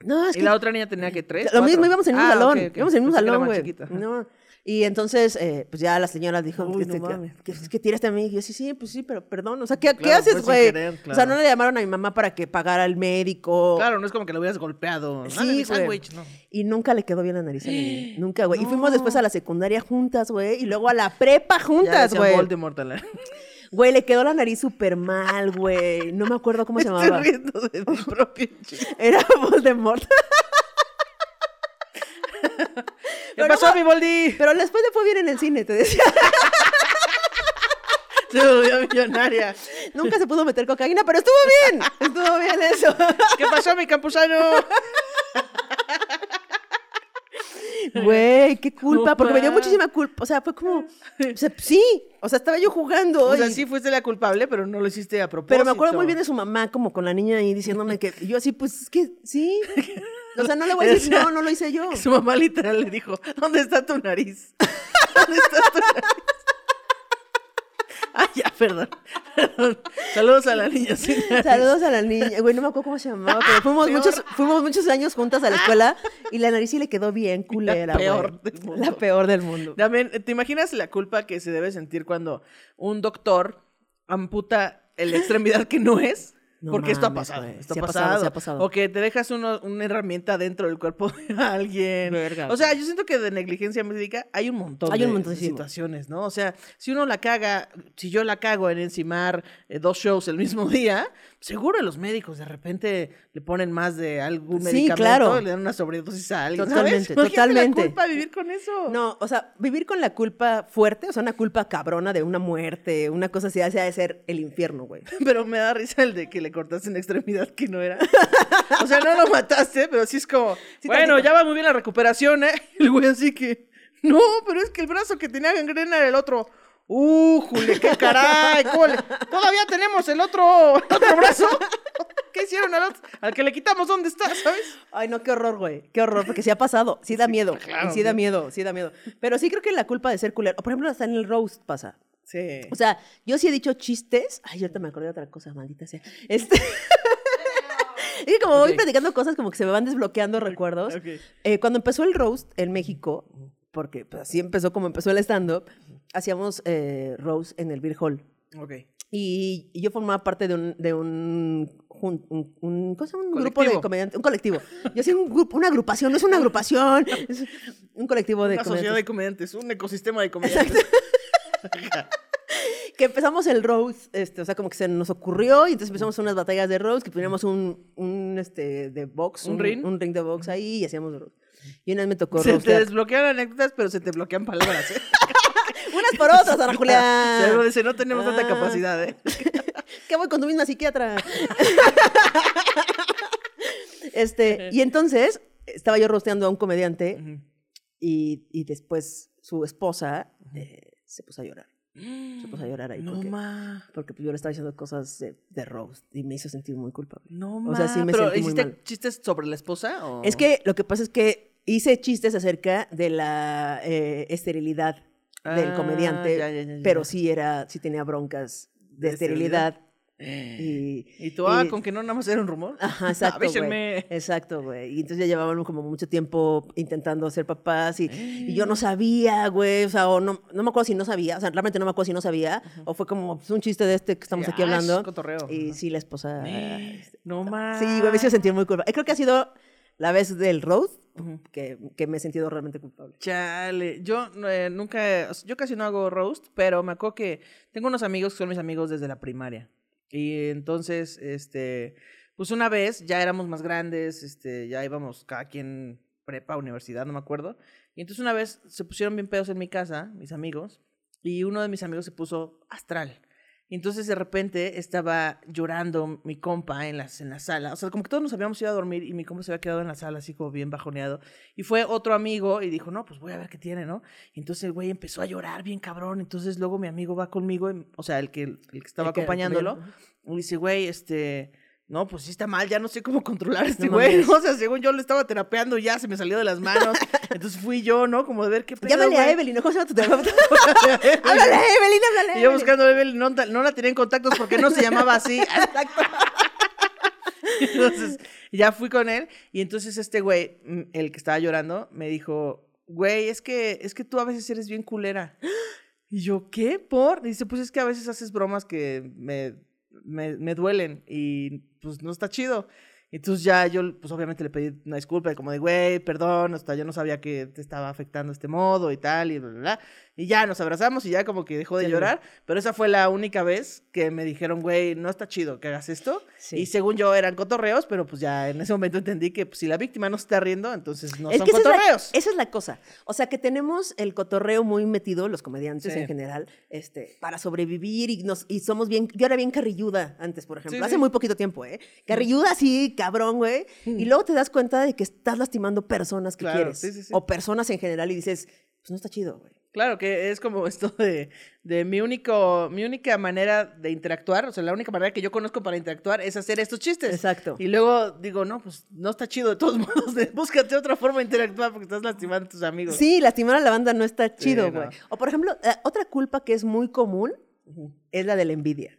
[SPEAKER 1] No, es
[SPEAKER 2] ¿Y
[SPEAKER 1] que
[SPEAKER 2] la otra niña tenía que tres?
[SPEAKER 1] lo
[SPEAKER 2] cuatro?
[SPEAKER 1] mismo, íbamos en un
[SPEAKER 2] Ah,
[SPEAKER 1] salón.
[SPEAKER 2] ok, ok.
[SPEAKER 1] Íbamos en un salón, güey. No. Y entonces, eh, pues ya la señora dijo,
[SPEAKER 2] Uy,
[SPEAKER 1] que,
[SPEAKER 2] no
[SPEAKER 1] que-
[SPEAKER 2] mames.
[SPEAKER 1] que, que tiraste a mí. Y yo, sí, sí, pues sí, pero perdón. O sea, ¿qué, ¿qué
[SPEAKER 2] Claro, fue
[SPEAKER 1] haces,
[SPEAKER 2] sin
[SPEAKER 1] güey?
[SPEAKER 2] querer,
[SPEAKER 1] O sea,
[SPEAKER 2] claro.
[SPEAKER 1] no le llamaron a mi mamá para que pagara el médico.
[SPEAKER 2] Claro, no es como que lo hubieras golpeado.
[SPEAKER 1] Sí, güey.
[SPEAKER 2] sándwich, no.
[SPEAKER 1] Y nunca le quedó bien la nariz a niña. Nunca, güey. Y fuimos después a la secundaria juntas, güey. Y luego a la prepa juntas, güey.
[SPEAKER 2] Voldemort a la-
[SPEAKER 1] Güey, le quedó la nariz súper mal, güey. No me acuerdo cómo se
[SPEAKER 2] Estoy
[SPEAKER 1] llamaba.
[SPEAKER 2] riendo de mi propio chiste.
[SPEAKER 1] Era Voldemort.
[SPEAKER 2] ¿Qué pasó, mi Voldy?
[SPEAKER 1] Pero después le fue bien en el cine, te decía.
[SPEAKER 2] Se volvió millonaria.
[SPEAKER 1] Nunca se pudo meter cocaína, pero estuvo bien. Estuvo bien eso.
[SPEAKER 2] ¿Qué pasó, mi campusano?
[SPEAKER 1] Güey, qué culpa, porque me dio
[SPEAKER 2] ma.
[SPEAKER 1] muchísima culpa. O sea, fue como, o sea, sí, o sea, estaba yo jugando.
[SPEAKER 2] O sea,
[SPEAKER 1] y-
[SPEAKER 2] sí fuiste la culpable, pero no lo hiciste a propósito.
[SPEAKER 1] pero me acuerdo muy bien de su mamá, como con la niña ahí diciéndome que y yo así, pues es que sí. O sea, no le voy a decir, no, no lo hice yo.
[SPEAKER 2] Su mamá literal le dijo, ¿dónde está tu nariz? ¿Dónde está tu nariz? Ah, ya, perdón. perdón. Saludos a la niña. sin nariz.
[SPEAKER 1] Saludos a la niña. Güey, no me acuerdo cómo se llamaba, pero fuimos
[SPEAKER 2] Peor.
[SPEAKER 1] muchos, fuimos muchos años juntas a la escuela y la nariz sí le quedó bien culera, güey.
[SPEAKER 2] peor del mundo.
[SPEAKER 1] La peor del mundo.
[SPEAKER 2] También, ¿te imaginas la culpa que se debe sentir cuando un doctor amputa la extremidad que no es?
[SPEAKER 1] No
[SPEAKER 2] Porque esto ha
[SPEAKER 1] mames,
[SPEAKER 2] pasado, esto ha pasado.
[SPEAKER 1] pasado, sí ha pasado.
[SPEAKER 2] O que te dejas uno- una herramienta dentro del cuerpo de alguien.
[SPEAKER 1] Verga,
[SPEAKER 2] o sea, yo siento que de negligencia médica hay un montón
[SPEAKER 1] Hay
[SPEAKER 2] de
[SPEAKER 1] un montoncísimo.
[SPEAKER 2] situaciones, ¿no? O sea, si uno la caga, si yo la cago en encimar eh, dos shows el mismo día, seguro los médicos de repente le ponen más de algún
[SPEAKER 1] Sí,
[SPEAKER 2] medicamento,
[SPEAKER 1] claro.
[SPEAKER 2] le dan una sobredosis a alguien,
[SPEAKER 1] Totalmente, totalmente.
[SPEAKER 2] la culpa de vivir con eso.
[SPEAKER 1] No, o sea, vivir con la culpa fuerte, o sea, una culpa cabrona de una muerte, una cosa así, hace de ser el infierno, güey.
[SPEAKER 2] Pero me da risa el de que le cortaste una extremidad que no era. O sea, no lo mataste, pero sí es como,
[SPEAKER 1] Sí,
[SPEAKER 2] bueno,
[SPEAKER 1] tantito.
[SPEAKER 2] ya va muy bien la recuperación, ¿eh? El güey así que, no, pero es que el brazo que tenía gangrena era el otro. ¡Uh, Jule, qué caray! ¿cómo le- Todavía tenemos el otro, el otro brazo. ¿Qué hicieron al otro? Al que le quitamos, ¿dónde está? ¿Sabes?
[SPEAKER 1] Ay, no, qué horror, güey. Qué horror, porque sí ha pasado. Sí da miedo.
[SPEAKER 2] claro,
[SPEAKER 1] y sí da miedo, sí da miedo. Pero sí creo que la culpa de ser culero. O por ejemplo, hasta en el roast pasa.
[SPEAKER 2] Sí.
[SPEAKER 1] O sea, yo sí he dicho chistes. Ay, ahorita me acordé de otra cosa, maldita sea. Este. es que como voy platicando cosas, como que se me van desbloqueando recuerdos. Eh, cuando empezó el roast en México, porque pues, así empezó como empezó el stand-up, hacíamos eh, roast en el Beer Hall.
[SPEAKER 2] Ok.
[SPEAKER 1] Y, y yo formaba parte de un, de un, un, un-. Un grupo de comediantes, un colectivo. Yo hacía un grupo, una agrupación, no es una agrupación, es un colectivo de
[SPEAKER 2] Una sociedad de
[SPEAKER 1] comediantes.
[SPEAKER 2] comediantes, un ecosistema de comediantes.
[SPEAKER 1] Que empezamos el roast, este, o sea, como que se nos ocurrió y entonces empezamos unas batallas de roast, que poníamos un, un este, de box,
[SPEAKER 2] ¿Un ring?
[SPEAKER 1] un ring de box ahí y hacíamos roast. Y una vez me tocó
[SPEAKER 2] Se te desbloquean anécdotas, pero se te bloquean palabras, ¿eh?
[SPEAKER 1] Unas por otras, Ana Julián.
[SPEAKER 2] Se lo dice, no tenemos tanta
[SPEAKER 1] Ah.
[SPEAKER 2] capacidad, ¿eh?
[SPEAKER 1] ¿Qué voy con tu misma psiquiatra? este, y entonces estaba yo rosteando a un comediante y, y después su esposa eh, se puso a llorar. Se puso a llorar ahí
[SPEAKER 2] No,
[SPEAKER 1] porque,
[SPEAKER 2] ma.
[SPEAKER 1] porque pues, yo le estaba diciendo cosas de, de roast y me hizo sentir muy culpable.
[SPEAKER 2] No,
[SPEAKER 1] O sea, sí me
[SPEAKER 2] ¿Pero
[SPEAKER 1] sentí muy
[SPEAKER 2] hiciste
[SPEAKER 1] mal.
[SPEAKER 2] chistes sobre la esposa? O...
[SPEAKER 1] Es que lo que pasa es que hice chistes acerca de la eh, esterilidad del
[SPEAKER 2] Ah,
[SPEAKER 1] comediante,
[SPEAKER 2] ya, ya, ya, ya.
[SPEAKER 1] pero sí era, sí tenía broncas de,
[SPEAKER 2] ¿De
[SPEAKER 1] esterilidad.
[SPEAKER 2] esterilidad?
[SPEAKER 1] Y,
[SPEAKER 2] ¿Y tú, ah,
[SPEAKER 1] y-
[SPEAKER 2] con que no nada más era un rumor?
[SPEAKER 1] Ajá, exacto, güey. Exacto, güey. Y entonces ya llevábamos como mucho tiempo intentando ser papás y, y
[SPEAKER 2] Eh.
[SPEAKER 1] yo no sabía, güey, o sea, o no, no me acuerdo si no sabía, o sea, realmente no me acuerdo si no sabía, o fue como pues, un chiste de este que estamos
[SPEAKER 2] Sí,
[SPEAKER 1] aquí
[SPEAKER 2] ah, es
[SPEAKER 1] hablando.
[SPEAKER 2] cotorreo.
[SPEAKER 1] Y
[SPEAKER 2] Ajá.
[SPEAKER 1] sí, la esposa... este,
[SPEAKER 2] No más.
[SPEAKER 1] Sí, güey, me hizo sentir muy culpable. Creo que ha sido la vez del road que, que me he sentido realmente culpable.
[SPEAKER 2] Chale, yo eh, nunca, yo casi no hago roast, pero me acuerdo que tengo unos amigos que son mis amigos desde la primaria. Y entonces, este, pues una vez ya éramos más grandes, este, ya íbamos cada quien prepa, universidad, no me acuerdo. Y entonces una vez se pusieron bien pedos en mi casa, mis amigos, y uno de mis amigos se puso astral. Y entonces de repente estaba llorando mi compa en, las, en la sala. O sea, como que todos nos habíamos ido a dormir y mi compa se había quedado en la sala así como bien bajoneado. Y fue otro amigo y dijo, no, pues voy a ver qué tiene, ¿no? Y entonces el güey empezó a llorar bien cabrón. Entonces luego mi amigo va conmigo, o sea, el que, el que estaba
[SPEAKER 1] El que-
[SPEAKER 2] acompañándolo, y dice, güey, este... No, pues sí está mal, ya no sé cómo controlar a este
[SPEAKER 1] No
[SPEAKER 2] güey. ¿no? O sea, según yo le estaba terapeando, ya se me salió de las manos. Entonces fui yo, ¿no? Como de ver qué pedo,
[SPEAKER 1] Llámale a
[SPEAKER 2] güey.
[SPEAKER 1] Evelyn, ¿no? ¿Cómo se llama tu terapeuta? háblale a Evelyn, háblale. a
[SPEAKER 2] Y yo buscando a Evelyn, no, no la tenía en contactos porque no se llamaba así. Entonces, ya fui con él y entonces este güey, mm, el que estaba llorando, me dijo, güey, es que, es que tú a veces eres bien culera. Y yo, ¿qué? ¿Por? Dice, pues es que a veces haces bromas que me, me, me duelen y pues no está chido. Entonces ya yo, pues obviamente le pedí una disculpa, como de, güey, perdón, hasta yo no sabía que te estaba afectando este modo y tal, y bla, bla, bla. Y ya nos abrazamos y ya como que dejó de llorar. Pero esa fue la única vez que me dijeron, güey, no está chido que hagas esto.
[SPEAKER 1] Sí.
[SPEAKER 2] Y según yo eran cotorreos, pero pues ya en ese momento entendí que pues, si la víctima no se está riendo, entonces no
[SPEAKER 1] es
[SPEAKER 2] son
[SPEAKER 1] que esa es, la,
[SPEAKER 2] cotorreos.
[SPEAKER 1] esa es la cosa. O sea, que tenemos el cotorreo muy metido, los comediantes
[SPEAKER 2] Sí.
[SPEAKER 1] en general, este, para sobrevivir y, nos, y somos bien. Yo era bien carrilluda antes, por ejemplo.
[SPEAKER 2] Sí,
[SPEAKER 1] hace
[SPEAKER 2] sí.
[SPEAKER 1] muy poquito tiempo, ¿eh? Carrilluda así, cabrón, güey. Y luego te das cuenta de que estás lastimando personas que
[SPEAKER 2] Claro,
[SPEAKER 1] quieres.
[SPEAKER 2] sí, sí, sí.
[SPEAKER 1] O personas en general y dices, pues no está chido, güey.
[SPEAKER 2] Claro, que es como esto de, de mi único, mi única manera de interactuar, o sea, la única manera que yo conozco para interactuar es hacer estos chistes.
[SPEAKER 1] Exacto.
[SPEAKER 2] Y luego digo, no, pues no está chido de todos modos, de- búscate otra forma de interactuar porque estás lastimando a tus amigos.
[SPEAKER 1] Sí, lastimar a la banda no está chido,
[SPEAKER 2] no.
[SPEAKER 1] güey. O por ejemplo, eh, otra culpa que es muy común es la de la envidia.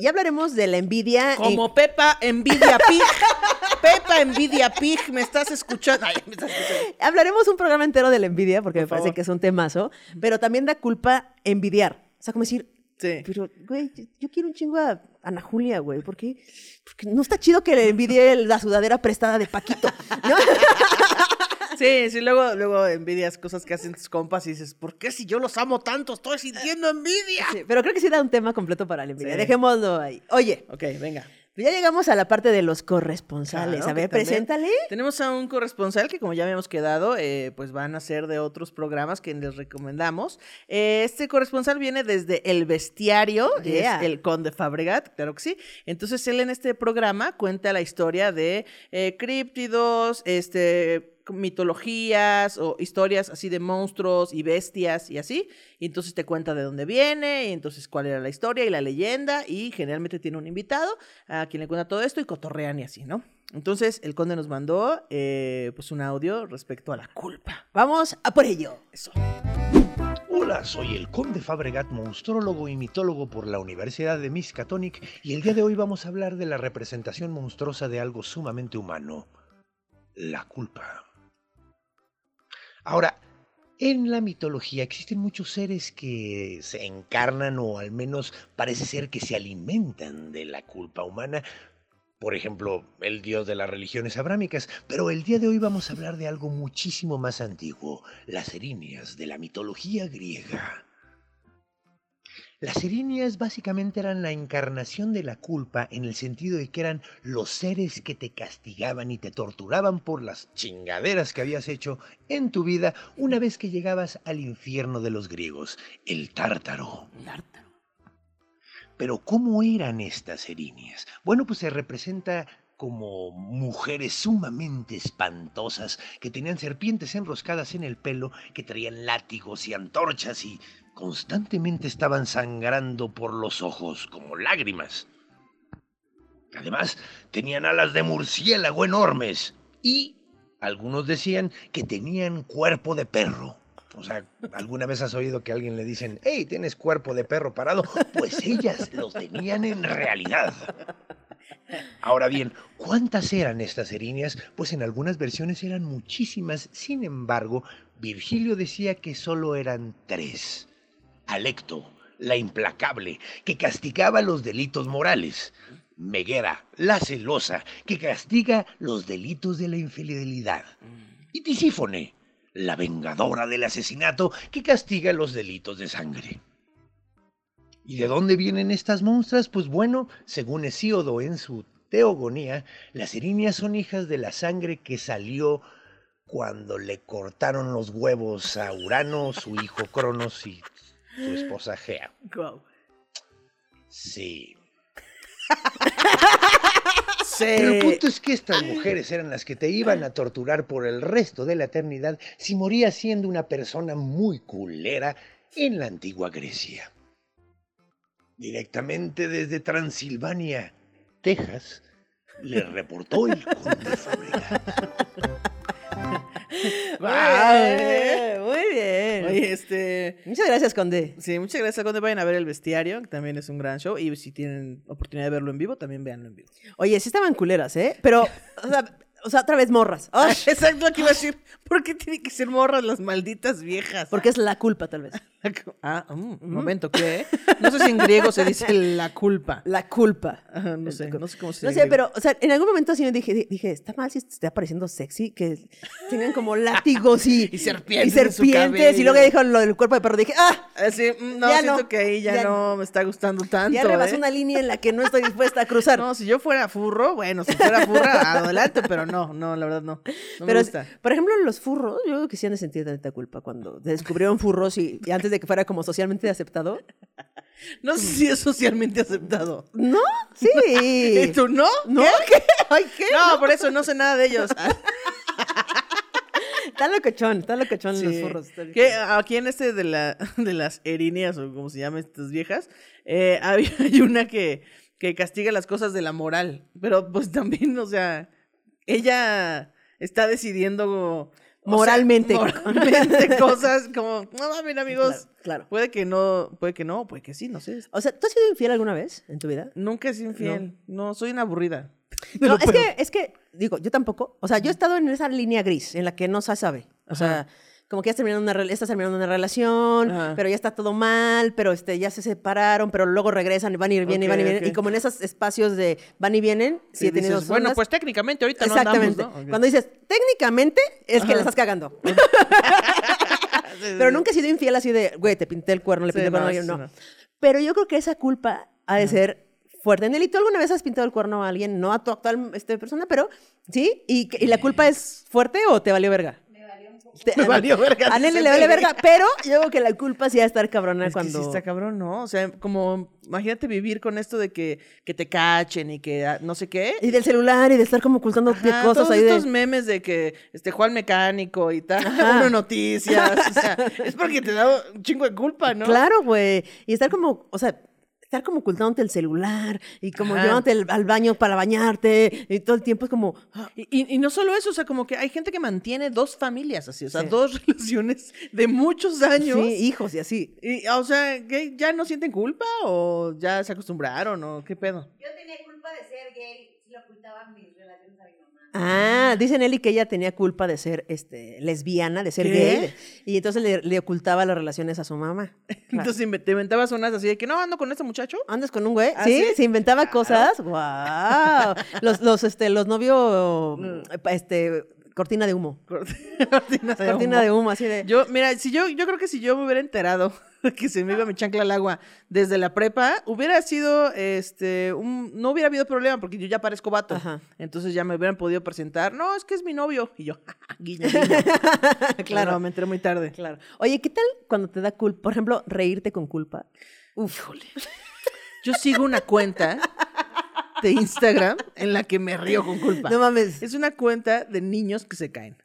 [SPEAKER 1] Y hablaremos de la envidia. en-
[SPEAKER 2] Como Pepa Envidia Pig. Pepa Envidia Pig, ¿me estás escuchando? Ay, me estás escuchando.
[SPEAKER 1] Hablaremos un programa entero de la envidia, porque
[SPEAKER 2] Por
[SPEAKER 1] me parece
[SPEAKER 2] favor.
[SPEAKER 1] que es un temazo, pero también da culpa envidiar. O sea, como decir,
[SPEAKER 2] Sí.
[SPEAKER 1] pero, güey, yo, quiero un chingo a Ana Julia, güey, porque, porque no está chido que le envidie la sudadera prestada de Paquito. ¿no?
[SPEAKER 2] Sí, sí, luego, luego envidias cosas que hacen tus compas y dices, ¿por qué si yo los amo tanto estoy sintiendo envidia?
[SPEAKER 1] Sí, pero creo que sí da un tema completo para la envidia.
[SPEAKER 2] Sí.
[SPEAKER 1] Dejémoslo ahí. Oye,
[SPEAKER 2] Ok, venga.
[SPEAKER 1] Ya llegamos a la parte de los corresponsales.
[SPEAKER 2] Claro,
[SPEAKER 1] a ver, preséntale.
[SPEAKER 2] Tenemos a un corresponsal que como ya habíamos quedado, eh, pues van a ser de otros programas que les recomendamos. Eh, este corresponsal viene desde El Bestiario,
[SPEAKER 1] Yeah.
[SPEAKER 2] es el Conde Fabregat, claro que sí. Entonces él en este programa cuenta la historia de eh, críptidos, este mitologías o historias así de monstruos y bestias y así. Y entonces te cuenta de dónde viene, y entonces cuál era la historia y la leyenda. Y generalmente tiene un invitado a quien le cuenta todo esto y cotorrean y así, ¿no? Entonces el conde nos mandó eh, pues un audio respecto a la culpa.
[SPEAKER 1] Vamos a por ello.
[SPEAKER 2] Eso.
[SPEAKER 5] Hola, soy el Conde Fabregat, monstrólogo y mitólogo por la Universidad de Miskatonic, y el día de hoy vamos a hablar de la representación monstruosa de algo sumamente humano, la culpa. Ahora, en la mitología existen muchos seres que se encarnan o al menos parece ser que se alimentan de la culpa humana. Por ejemplo, el dios de las religiones abrámicas, pero el día de hoy vamos a hablar de algo muchísimo más antiguo, las erinias de la mitología griega. Las erinias básicamente eran la encarnación de la culpa en el sentido de que eran los seres que te castigaban y te torturaban por las chingaderas que habías hecho en tu vida una vez que llegabas al infierno de los griegos, el tártaro. Pero ¿cómo eran estas erinias? Bueno, pues se representa como mujeres sumamente espantosas que tenían serpientes enroscadas en el pelo, que traían látigos y antorchas y constantemente estaban sangrando por los ojos como lágrimas. Además, tenían alas de murciélago enormes y algunos decían que tenían cuerpo de perro. O sea, ¿alguna vez has oído que a alguien le dicen, hey, tienes cuerpo de perro parado? Pues ellas lo tenían en realidad. Ahora bien, ¿cuántas eran estas erinias? Pues en algunas versiones eran muchísimas. Sin embargo, Virgilio decía que solo eran tres. Alecto, la implacable, que castigaba los delitos morales. Meguera, la celosa, que castiga los delitos de la infidelidad. Y Tisífone, la vengadora del asesinato, que castiga los delitos de sangre. ¿Y de dónde vienen estas monstras? Pues bueno, según Hesíodo en su Teogonía, las erinias son hijas de la sangre que salió cuando le cortaron los huevos a Urano, su hijo Cronos y su esposa Gea. Sí. Pero el punto es que estas mujeres eran las que te iban a torturar por el resto de la eternidad si morías siendo una persona muy culera en la antigua Grecia. Directamente desde Transilvania, Texas, le reportó el conde Fabregat.
[SPEAKER 1] Muy
[SPEAKER 2] Guau,
[SPEAKER 1] bien,
[SPEAKER 2] ¿eh?
[SPEAKER 1] muy bien.
[SPEAKER 2] Oye, este...
[SPEAKER 1] Muchas gracias, Conde.
[SPEAKER 2] Sí, muchas gracias, Conde. Vayan a ver El Bestiario, que también es un gran show. Y si tienen oportunidad de verlo en vivo, también véanlo en vivo.
[SPEAKER 1] Oye, sí estaban culeras, ¿eh? Pero, o sea, o sea otra vez morras.
[SPEAKER 2] Ah,
[SPEAKER 1] ¡Ay!
[SPEAKER 2] exacto lo que iba a decir. ¿Por qué tienen que ser morras las malditas viejas?
[SPEAKER 1] Porque es la culpa, tal vez.
[SPEAKER 2] Ah, mm, un momento, ¿qué? No sé si en griego se dice la culpa.
[SPEAKER 1] La culpa.
[SPEAKER 2] Ajá, no sé, no sé cómo se
[SPEAKER 1] No
[SPEAKER 2] dice.
[SPEAKER 1] sé, pero, o sea, en algún momento sí me dije, dije, está mal si está pareciendo sexy, que tengan como látigos y,
[SPEAKER 2] Y serpientes
[SPEAKER 1] y serpientes. Y luego ya dijo lo del cuerpo de perro. Dije, ah,
[SPEAKER 2] Así, mm, no,
[SPEAKER 1] Ya
[SPEAKER 2] siento
[SPEAKER 1] no,
[SPEAKER 2] que ahí ya,
[SPEAKER 1] ya
[SPEAKER 2] no me está gustando tanto.
[SPEAKER 1] ya rebasó
[SPEAKER 2] ¿eh?
[SPEAKER 1] una línea en la que no estoy dispuesta a cruzar.
[SPEAKER 2] No, si yo fuera furro, bueno, si fuera furra, adelante, pero no, no, la verdad no. No
[SPEAKER 1] Pero,
[SPEAKER 2] me gusta.
[SPEAKER 1] por ejemplo, los furros, yo creo que sí han de sentir tanta culpa cuando descubrieron furros y, y antes de que fuera como socialmente aceptado.
[SPEAKER 2] No sé si es socialmente aceptado.
[SPEAKER 1] ¿No? Sí.
[SPEAKER 2] ¿Y tú no?
[SPEAKER 1] ¿No? ¿Qué? Ay, ¿qué?
[SPEAKER 2] No, por eso no sé nada de ellos.
[SPEAKER 1] Está locochón, está locochón los
[SPEAKER 2] Sí.
[SPEAKER 1] furros. está
[SPEAKER 2] Que aquí en este de, la, de las erinias, o como se llaman estas viejas, eh, hay, hay una que, que castiga las cosas de la moral. Pero pues también, o sea, ella está decidiendo
[SPEAKER 1] Moralmente.
[SPEAKER 2] O sea, moralmente cosas como, no mames, amigos.
[SPEAKER 1] Claro, claro.
[SPEAKER 2] Puede que no, puede que no, puede que sí, no sé.
[SPEAKER 1] O sea, ¿tú has sido infiel alguna vez en tu vida?
[SPEAKER 2] Nunca he sido infiel. No, soy una aburrida.
[SPEAKER 1] No, es que, es que, digo, yo tampoco. O sea, yo he estado en esa línea gris en la que no se sabe. O sea, como que ya terminando una, estás terminando una relación,
[SPEAKER 2] Ajá.
[SPEAKER 1] pero ya está todo mal, pero este, ya se separaron, pero luego regresan y van y vienen y van y vienen.
[SPEAKER 2] ok.
[SPEAKER 1] Y como en esos espacios de van y vienen, sí,
[SPEAKER 2] Y
[SPEAKER 1] he tenido
[SPEAKER 2] dices, bueno, pues técnicamente ahorita no andamos, ¿no? Ok.
[SPEAKER 1] Cuando dices, técnicamente, es que la estás cagando.
[SPEAKER 2] Sí,
[SPEAKER 1] Pero
[SPEAKER 2] sí.
[SPEAKER 1] nunca he sido infiel así de, güey, te pinté el cuerno, le
[SPEAKER 2] Sí,
[SPEAKER 1] pinté el cuerno a
[SPEAKER 2] no, sí,
[SPEAKER 1] No.
[SPEAKER 2] no.
[SPEAKER 1] Pero yo creo que esa culpa ha de ser fuerte. Nelly, ¿tú alguna vez has pintado el cuerno a alguien? No a tu actual este, persona, pero sí. ¿Y, y la culpa es fuerte o te valió verga? Me valió.
[SPEAKER 2] Me verga,
[SPEAKER 1] A Nelly le vale verga, pero yo creo que la culpa sí va a estar cabrona
[SPEAKER 2] Es que
[SPEAKER 1] cuando...
[SPEAKER 2] sí está cabrón, ¿no? O sea, como, imagínate vivir con esto de que, que te cachen y que ah, no sé qué.
[SPEAKER 1] Y del celular y de estar como ocultando
[SPEAKER 2] Ajá,
[SPEAKER 1] cosas
[SPEAKER 2] todos
[SPEAKER 1] ahí de...
[SPEAKER 2] estos memes de que este Juan Mecánico y tal, uno noticias, o sea, es porque te da un chingo de culpa, ¿no?
[SPEAKER 1] Claro, güey. Y estar como, o sea, estar como ocultándote el celular y como
[SPEAKER 2] Ajá.
[SPEAKER 1] llevándote el- al baño para bañarte y todo el tiempo es como... ah,
[SPEAKER 2] Y, y- y no solo eso, o sea, como que hay gente que mantiene dos familias así, o sea,
[SPEAKER 1] Sí.
[SPEAKER 2] dos relaciones de muchos años.
[SPEAKER 1] Sí, hijos y así.
[SPEAKER 2] Y, o sea, ¿qué? ¿ya no sienten culpa o ya se acostumbraron o qué pedo?
[SPEAKER 6] Yo tenía culpa de ser gay, si lo ocultaba a.
[SPEAKER 1] Ah, dice Nelly que ella tenía culpa de ser este, lesbiana, de ser
[SPEAKER 2] ¿Qué?
[SPEAKER 1] gay. Y entonces le, le ocultaba las relaciones a su mamá.
[SPEAKER 2] Entonces te inventabas unas así de que no ando con este muchacho.
[SPEAKER 1] ¿Andas con un güey?
[SPEAKER 2] ¿Ah,
[SPEAKER 1] ¿Sí?
[SPEAKER 2] sí?
[SPEAKER 1] ¿Se inventaba cosas? ¡Wow! Los, los, este, los novios,
[SPEAKER 2] Mm.
[SPEAKER 1] este, cortina de humo.
[SPEAKER 2] Cortina de
[SPEAKER 1] Cortina
[SPEAKER 2] humo.
[SPEAKER 1] de humo, así de...
[SPEAKER 2] Yo, mira, si yo, yo creo que si yo me hubiera enterado que se me iba mi chancla al agua desde la prepa, hubiera sido, este, un, no hubiera habido problema porque yo ya parezco vato.
[SPEAKER 1] Ajá.
[SPEAKER 2] Entonces ya me hubieran podido presentar, no, es que es mi novio. Y yo, guiño, guiño.
[SPEAKER 1] Claro.
[SPEAKER 2] No, me enteré muy tarde.
[SPEAKER 1] Claro. Oye, ¿qué tal cuando te da culpa? Por ejemplo, reírte con culpa. Uf,
[SPEAKER 2] Yo sigo una cuenta de Instagram en la que me río con culpa.
[SPEAKER 1] No mames.
[SPEAKER 2] Es una cuenta de niños que se caen.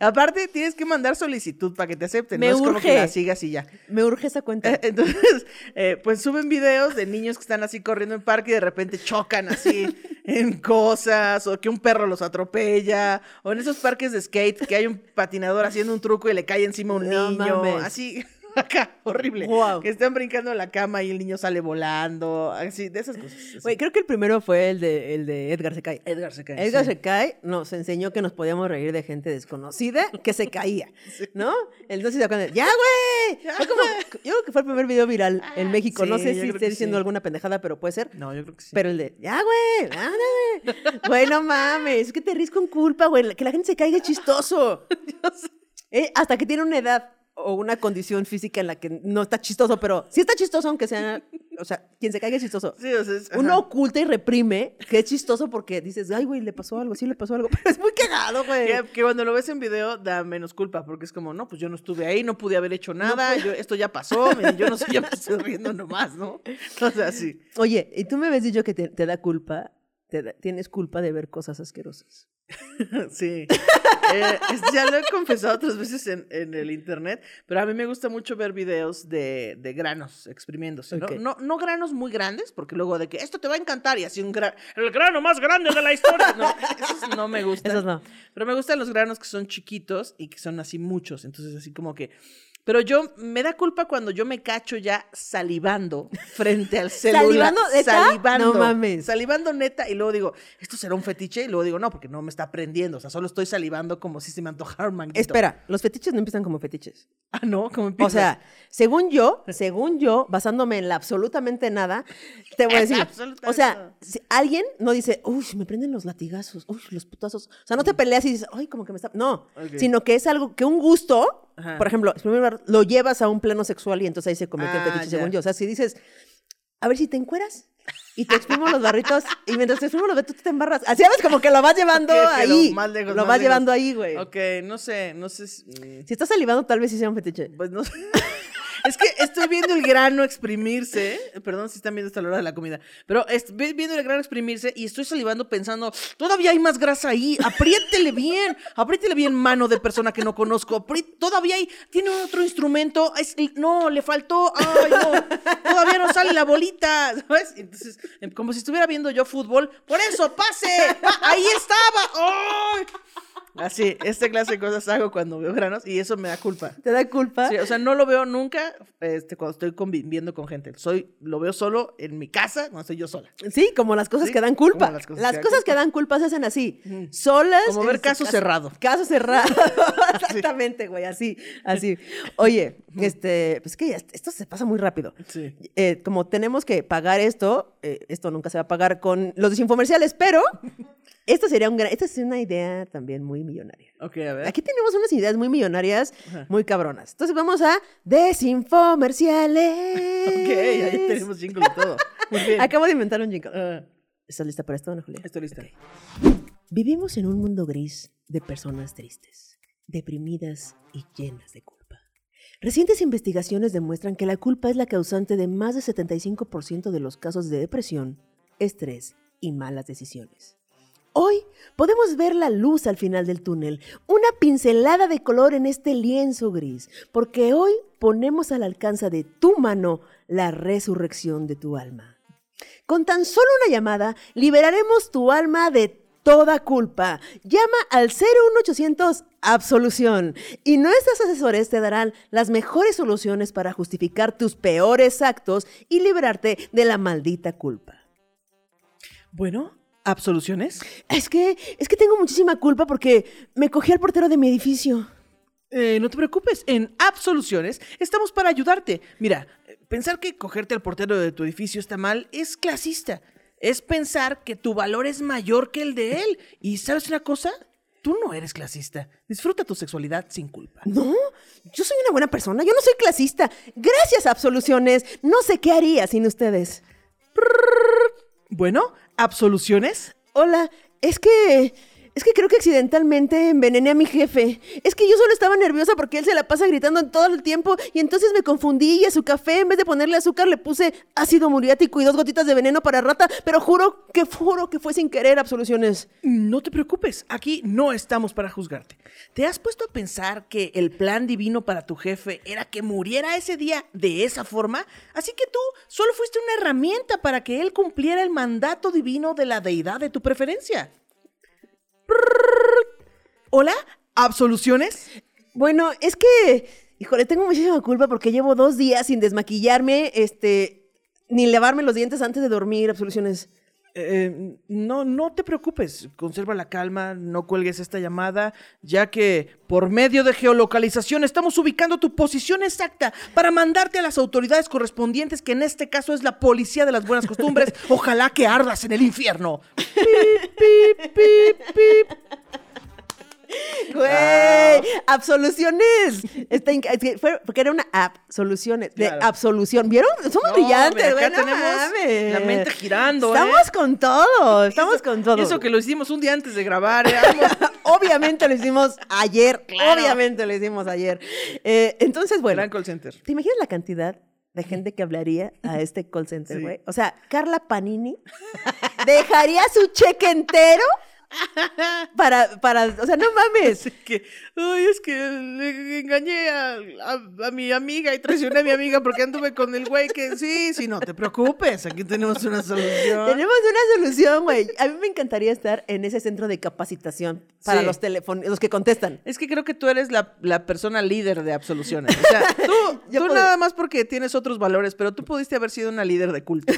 [SPEAKER 2] Aparte, tienes que mandar solicitud para que te acepten.
[SPEAKER 1] Me
[SPEAKER 2] no es como que
[SPEAKER 1] urge.
[SPEAKER 2] la sigas y ya.
[SPEAKER 1] Me urge esa cuenta.
[SPEAKER 2] Eh, Entonces, eh, pues suben videos de niños que están así corriendo en parque y de repente chocan así en cosas, o que un perro los atropella, o en esos parques de skate que hay un patinador haciendo un truco y le cae encima un
[SPEAKER 1] No
[SPEAKER 2] niño,
[SPEAKER 1] mames.
[SPEAKER 2] así. Acá, horrible. Que están brincando en la cama y el niño sale volando, así, de esas cosas.
[SPEAKER 1] Güey, creo que el primero fue el de, el de Edgar se cae.
[SPEAKER 2] Edgar se cae.
[SPEAKER 1] Edgar
[SPEAKER 2] sí.
[SPEAKER 1] se cae, nos enseñó que nos podíamos reír de gente desconocida que se caía, ¿no? Entonces, ¡ya, güey! Yo creo que fue el primer video viral en México. no
[SPEAKER 2] Ah, sí,
[SPEAKER 1] sé si
[SPEAKER 2] que
[SPEAKER 1] diciendo
[SPEAKER 2] sí.
[SPEAKER 1] alguna pendejada, pero puede ser.
[SPEAKER 2] No, yo creo que sí.
[SPEAKER 1] Pero el de, ¡ya, güey! ¡Ándale! Güey, no mames, es que te ríes con culpa, güey. Que la gente se caiga es chistoso. Eh, hasta que tiene una edad o una condición física en la que no está chistoso, pero sí está chistoso, aunque sea. O sea, quien se caiga es chistoso.
[SPEAKER 2] Sí, o sea, es-
[SPEAKER 1] Uno oculta y reprime que es chistoso porque dices, ay, güey, le pasó algo, sí le pasó algo. Pero es muy cagado, güey.
[SPEAKER 2] Que, que cuando lo ves en video da menos culpa, porque es como, no, pues yo no estuve ahí, no pude haber hecho nada, yo, esto ya pasó, me- yo no sé, yo me estoy riendo nomás, ¿no? O sea, sí.
[SPEAKER 1] Oye, y tú me habías dicho que te, te da culpa, te da- tienes culpa de ver cosas asquerosas.
[SPEAKER 2] Sí. Eh, ya lo he confesado otras veces en, en el internet, pero a mí me gusta mucho ver videos de, de granos exprimiéndose, ¿no? ¿no? No granos muy grandes, porque luego de que esto te va a encantar y así un grano, el grano más grande de la historia. No, esos no me gustan.
[SPEAKER 1] Esos no.
[SPEAKER 2] Pero me gustan los granos que son chiquitos y que son así muchos, entonces así como que... Pero yo, me da culpa cuando yo me cacho ya salivando frente al celular.
[SPEAKER 1] ¿Salivando, neta?
[SPEAKER 2] Salivando.
[SPEAKER 1] No mames.
[SPEAKER 2] Salivando neta y luego digo, ¿esto será un fetiche? Y luego digo, no, porque no me está prendiendo, o sea, solo estoy salivando como si se me antojara un manguito.
[SPEAKER 1] Espera, los fetiches no empiezan como fetiches.
[SPEAKER 2] Ah, no, como
[SPEAKER 1] O sea, según yo, según yo, basándome en la absolutamente nada, te voy a decir. O sea, si alguien no dice, uy, me prenden los latigazos, uy, los putazos. O sea, no te peleas y dices, ay, como que me está. No, sino que es algo que un gusto,
[SPEAKER 2] Ajá.
[SPEAKER 1] por ejemplo, en primer lugar, lo llevas a un plano sexual y entonces ahí se convierte en
[SPEAKER 2] Ah,
[SPEAKER 1] fetiche,
[SPEAKER 2] ya.
[SPEAKER 1] según yo. O sea, si dices, a ver si te encueras. Y te exprimo los barritos y mientras te exprimo los barritos tú te embarras. Así sabes como que lo vas llevando ahí.
[SPEAKER 2] lo más lejos,
[SPEAKER 1] lo
[SPEAKER 2] más
[SPEAKER 1] vas
[SPEAKER 2] lejos.
[SPEAKER 1] llevando ahí, güey.
[SPEAKER 2] Ok, no sé, no sé. si- mm,
[SPEAKER 1] Si estás salivando, tal vez sí sea un fetiche.
[SPEAKER 2] Pues no sé. Es que estoy viendo el grano exprimirse. Perdón si están viendo hasta la hora de la comida. Pero estoy viendo el grano exprimirse y estoy salivando pensando, todavía hay más grasa ahí. Apriétele bien. Apriétele bien mano de persona que no conozco. Todavía hay. Tiene otro instrumento. No, le faltó. Ay, no. Todavía no sale la bolita. ¿Sabes? Entonces, em, como si estuviera viendo yo fútbol. Por eso, pase. pa- ahí estaba. ¡Ay! Así, esta clase de cosas hago cuando veo granos y eso me da culpa.
[SPEAKER 1] ¿Te da culpa?
[SPEAKER 2] Sí, o sea, no lo veo nunca este, cuando estoy conviviendo con gente. Soy, lo veo solo en mi casa cuando estoy yo sola.
[SPEAKER 1] Sí, como las cosas
[SPEAKER 2] Sí,
[SPEAKER 1] que dan culpa.
[SPEAKER 2] como
[SPEAKER 1] Las
[SPEAKER 2] las
[SPEAKER 1] cosas,
[SPEAKER 2] que
[SPEAKER 1] que,
[SPEAKER 2] dan
[SPEAKER 1] culpa se hacen así, solas.
[SPEAKER 2] Como ver caso
[SPEAKER 1] casa.
[SPEAKER 2] cerrado.
[SPEAKER 1] Caso cerrado. Exactamente, güey, así, así. Oye, este, pues que esto se pasa muy rápido.
[SPEAKER 2] Sí.
[SPEAKER 1] Eh, como tenemos que pagar esto, eh, esto nunca se va a pagar con los desinfomerciales, pero esto sería un gran, esta es una idea también muy millonaria.
[SPEAKER 2] Ok, a ver.
[SPEAKER 1] Aquí tenemos unas ideas muy millonarias,
[SPEAKER 2] Ajá.
[SPEAKER 1] muy cabronas. Entonces vamos a desinfomerciales.
[SPEAKER 2] Ok, ahí tenemos jingle y todo. Muy bien.
[SPEAKER 1] Acabo de inventar un jingle.
[SPEAKER 2] Ah,
[SPEAKER 1] ¿Estás lista para esto, Ana Julia?
[SPEAKER 2] estoy lista.
[SPEAKER 1] Vivimos en un mundo gris de personas tristes, deprimidas y llenas de culpa. Recientes investigaciones demuestran que la culpa es la causante de más del 75% de los casos de depresión, estrés y malas decisiones. Hoy podemos ver la luz al final del túnel, una pincelada de color en este lienzo gris, porque hoy ponemos al alcance de tu mano la resurrección de tu alma. Con tan solo una llamada, liberaremos tu alma de toda culpa. Llama al 01800 Absolución y nuestros asesores te darán las mejores soluciones para justificar tus peores actos y liberarte de la maldita culpa.
[SPEAKER 2] Bueno, ¿absoluciones?
[SPEAKER 1] Es que, es que tengo muchísima culpa porque me cogí al portero de mi edificio.
[SPEAKER 2] Eh, no te preocupes, en Absoluciones estamos para ayudarte. Mira, pensar que cogerte al portero de tu edificio está mal es clasista. Es pensar que tu valor es mayor que el de él. Y ¿sabes una cosa? Tú no eres clasista. Disfruta tu sexualidad sin culpa.
[SPEAKER 1] No, yo soy una buena persona, yo no soy clasista. Gracias, Absoluciones. No sé qué haría sin ustedes.
[SPEAKER 2] Bueno, ¿absoluciones?
[SPEAKER 1] Hola, es que... Es que creo que accidentalmente envenené a mi jefe. Es que yo solo estaba nerviosa porque él se la pasa gritando todo el tiempo y entonces me confundí y a su café en vez de ponerle azúcar le puse ácido muriático y dos gotitas de veneno para rata, pero juro que juro que fue sin querer absoluciones.
[SPEAKER 2] No te preocupes, aquí no estamos para juzgarte. ¿Te has puesto a pensar que el plan divino para tu jefe era que muriera ese día de esa forma? Así que tú solo fuiste una herramienta para que él cumpliera el mandato divino de la deidad de tu preferencia. Hola, ¿absoluciones?
[SPEAKER 1] Bueno, es que, híjole, tengo muchísima culpa porque llevo dos días sin desmaquillarme, este, ni lavarme los dientes antes de dormir, absoluciones.
[SPEAKER 2] Eh, no, no te preocupes, conserva la calma, no cuelgues esta llamada, ya que por medio de geolocalización estamos ubicando tu posición exacta para mandarte a las autoridades correspondientes, que en este caso es la policía de las buenas costumbres. Ojalá que ardas en el infierno. Pip, pip, pip, pip.
[SPEAKER 1] Güey,
[SPEAKER 2] Ah.
[SPEAKER 1] absoluciones. Está fue- porque era una app, soluciones, de
[SPEAKER 2] Claro.
[SPEAKER 1] absolución. ¿Vieron? Somos
[SPEAKER 2] No,
[SPEAKER 1] brillantes, güey. no
[SPEAKER 2] tenemos
[SPEAKER 1] mames.
[SPEAKER 2] la mente girando, ¿eh?
[SPEAKER 1] Estamos con todo, estamos
[SPEAKER 2] Eso-
[SPEAKER 1] con todo.
[SPEAKER 2] Eso que lo hicimos un día antes de grabar, ¿eh?
[SPEAKER 1] Obviamente lo hicimos ayer.
[SPEAKER 2] Claro.
[SPEAKER 1] Obviamente lo hicimos ayer. Eh, entonces, bueno.
[SPEAKER 2] Gran call center.
[SPEAKER 1] ¿Te imaginas la cantidad de gente que hablaría a este call center,
[SPEAKER 2] Sí.
[SPEAKER 1] güey? O sea, Carla Panini dejaría su cheque entero para, para, o sea, no mames.
[SPEAKER 2] Así que, ay, es que le engañé a, a- a mi amiga y traicioné a mi amiga porque anduve con el güey que sí, sí, no te preocupes, aquí tenemos una solución.
[SPEAKER 1] Tenemos una solución, güey. A mí me encantaría estar en ese centro de capacitación para
[SPEAKER 2] Sí.
[SPEAKER 1] los teléfonos, los que contestan.
[SPEAKER 2] Es que creo que tú eres la, la persona líder de absoluciones. O sea, tú,
[SPEAKER 1] Yo
[SPEAKER 2] tú nada más porque tienes otros valores, pero tú pudiste haber sido una líder de culto.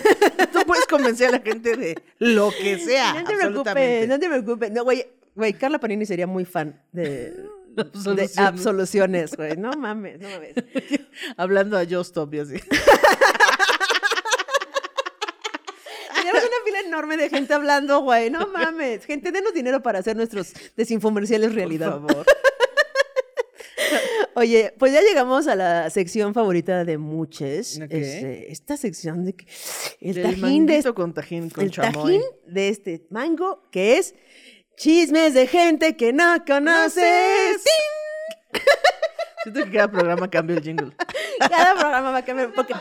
[SPEAKER 2] Tú puedes convencer a la gente de lo que sea.
[SPEAKER 1] no te
[SPEAKER 2] absolutamente.
[SPEAKER 1] preocupes, no te preocupes. No, güey, güey, Carla Panini sería muy fan de, de
[SPEAKER 2] Absoluciones.
[SPEAKER 1] güey. No mames, no mames.
[SPEAKER 2] Hablando a Just y así.
[SPEAKER 1] Tenemos una fila enorme de gente hablando, güey. No mames. Gente, denos dinero para hacer nuestros desinfomerciales realidad.
[SPEAKER 2] Por favor.
[SPEAKER 1] Oye, pues ya llegamos a la sección favorita de muchos.
[SPEAKER 2] Ok.
[SPEAKER 1] Este, esta sección de que- el
[SPEAKER 2] Del
[SPEAKER 1] tajín de
[SPEAKER 2] manguito con tajín con
[SPEAKER 1] el
[SPEAKER 2] chamoy.
[SPEAKER 1] tajín de este mango que es chismes de gente que no conoces.
[SPEAKER 2] Siento que cada programa cambia el jingle.
[SPEAKER 1] Cada programa va a cambiar. Porque,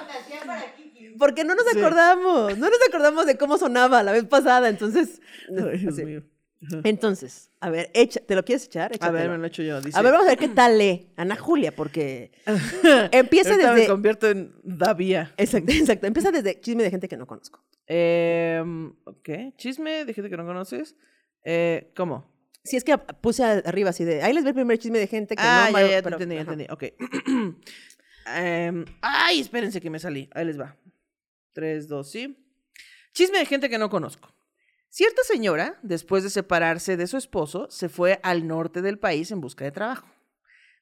[SPEAKER 1] porque no nos acordamos. No nos acordamos de cómo sonaba la vez pasada. Entonces.
[SPEAKER 2] Ay, Dios mío.
[SPEAKER 1] Entonces, a ver, echa, ¿te lo quieres echar?
[SPEAKER 2] A ver, me lo he hecho yo. Dice,
[SPEAKER 1] A ver, vamos a ver qué tal lee Ana Julia, porque empieza
[SPEAKER 2] Ahorita me
[SPEAKER 1] desde.
[SPEAKER 2] convierto en Davía.
[SPEAKER 1] Exacto, exacto. Empieza desde chisme de gente que no conozco.
[SPEAKER 2] Eh, ok, chisme de gente que no conoces. Eh, ¿Cómo?
[SPEAKER 1] Si es que puse arriba así de. Ahí les ve el primer chisme de gente que
[SPEAKER 2] ah,
[SPEAKER 1] no.
[SPEAKER 2] ya, ya,
[SPEAKER 1] pero-
[SPEAKER 2] entendí, ya entendí. Ok. Em, ay, espérense que me salí. Ahí les va. Tres, dos, sí. Chisme de gente que no conozco. Cierta señora, después de separarse de su esposo, se fue al norte del país en busca de trabajo.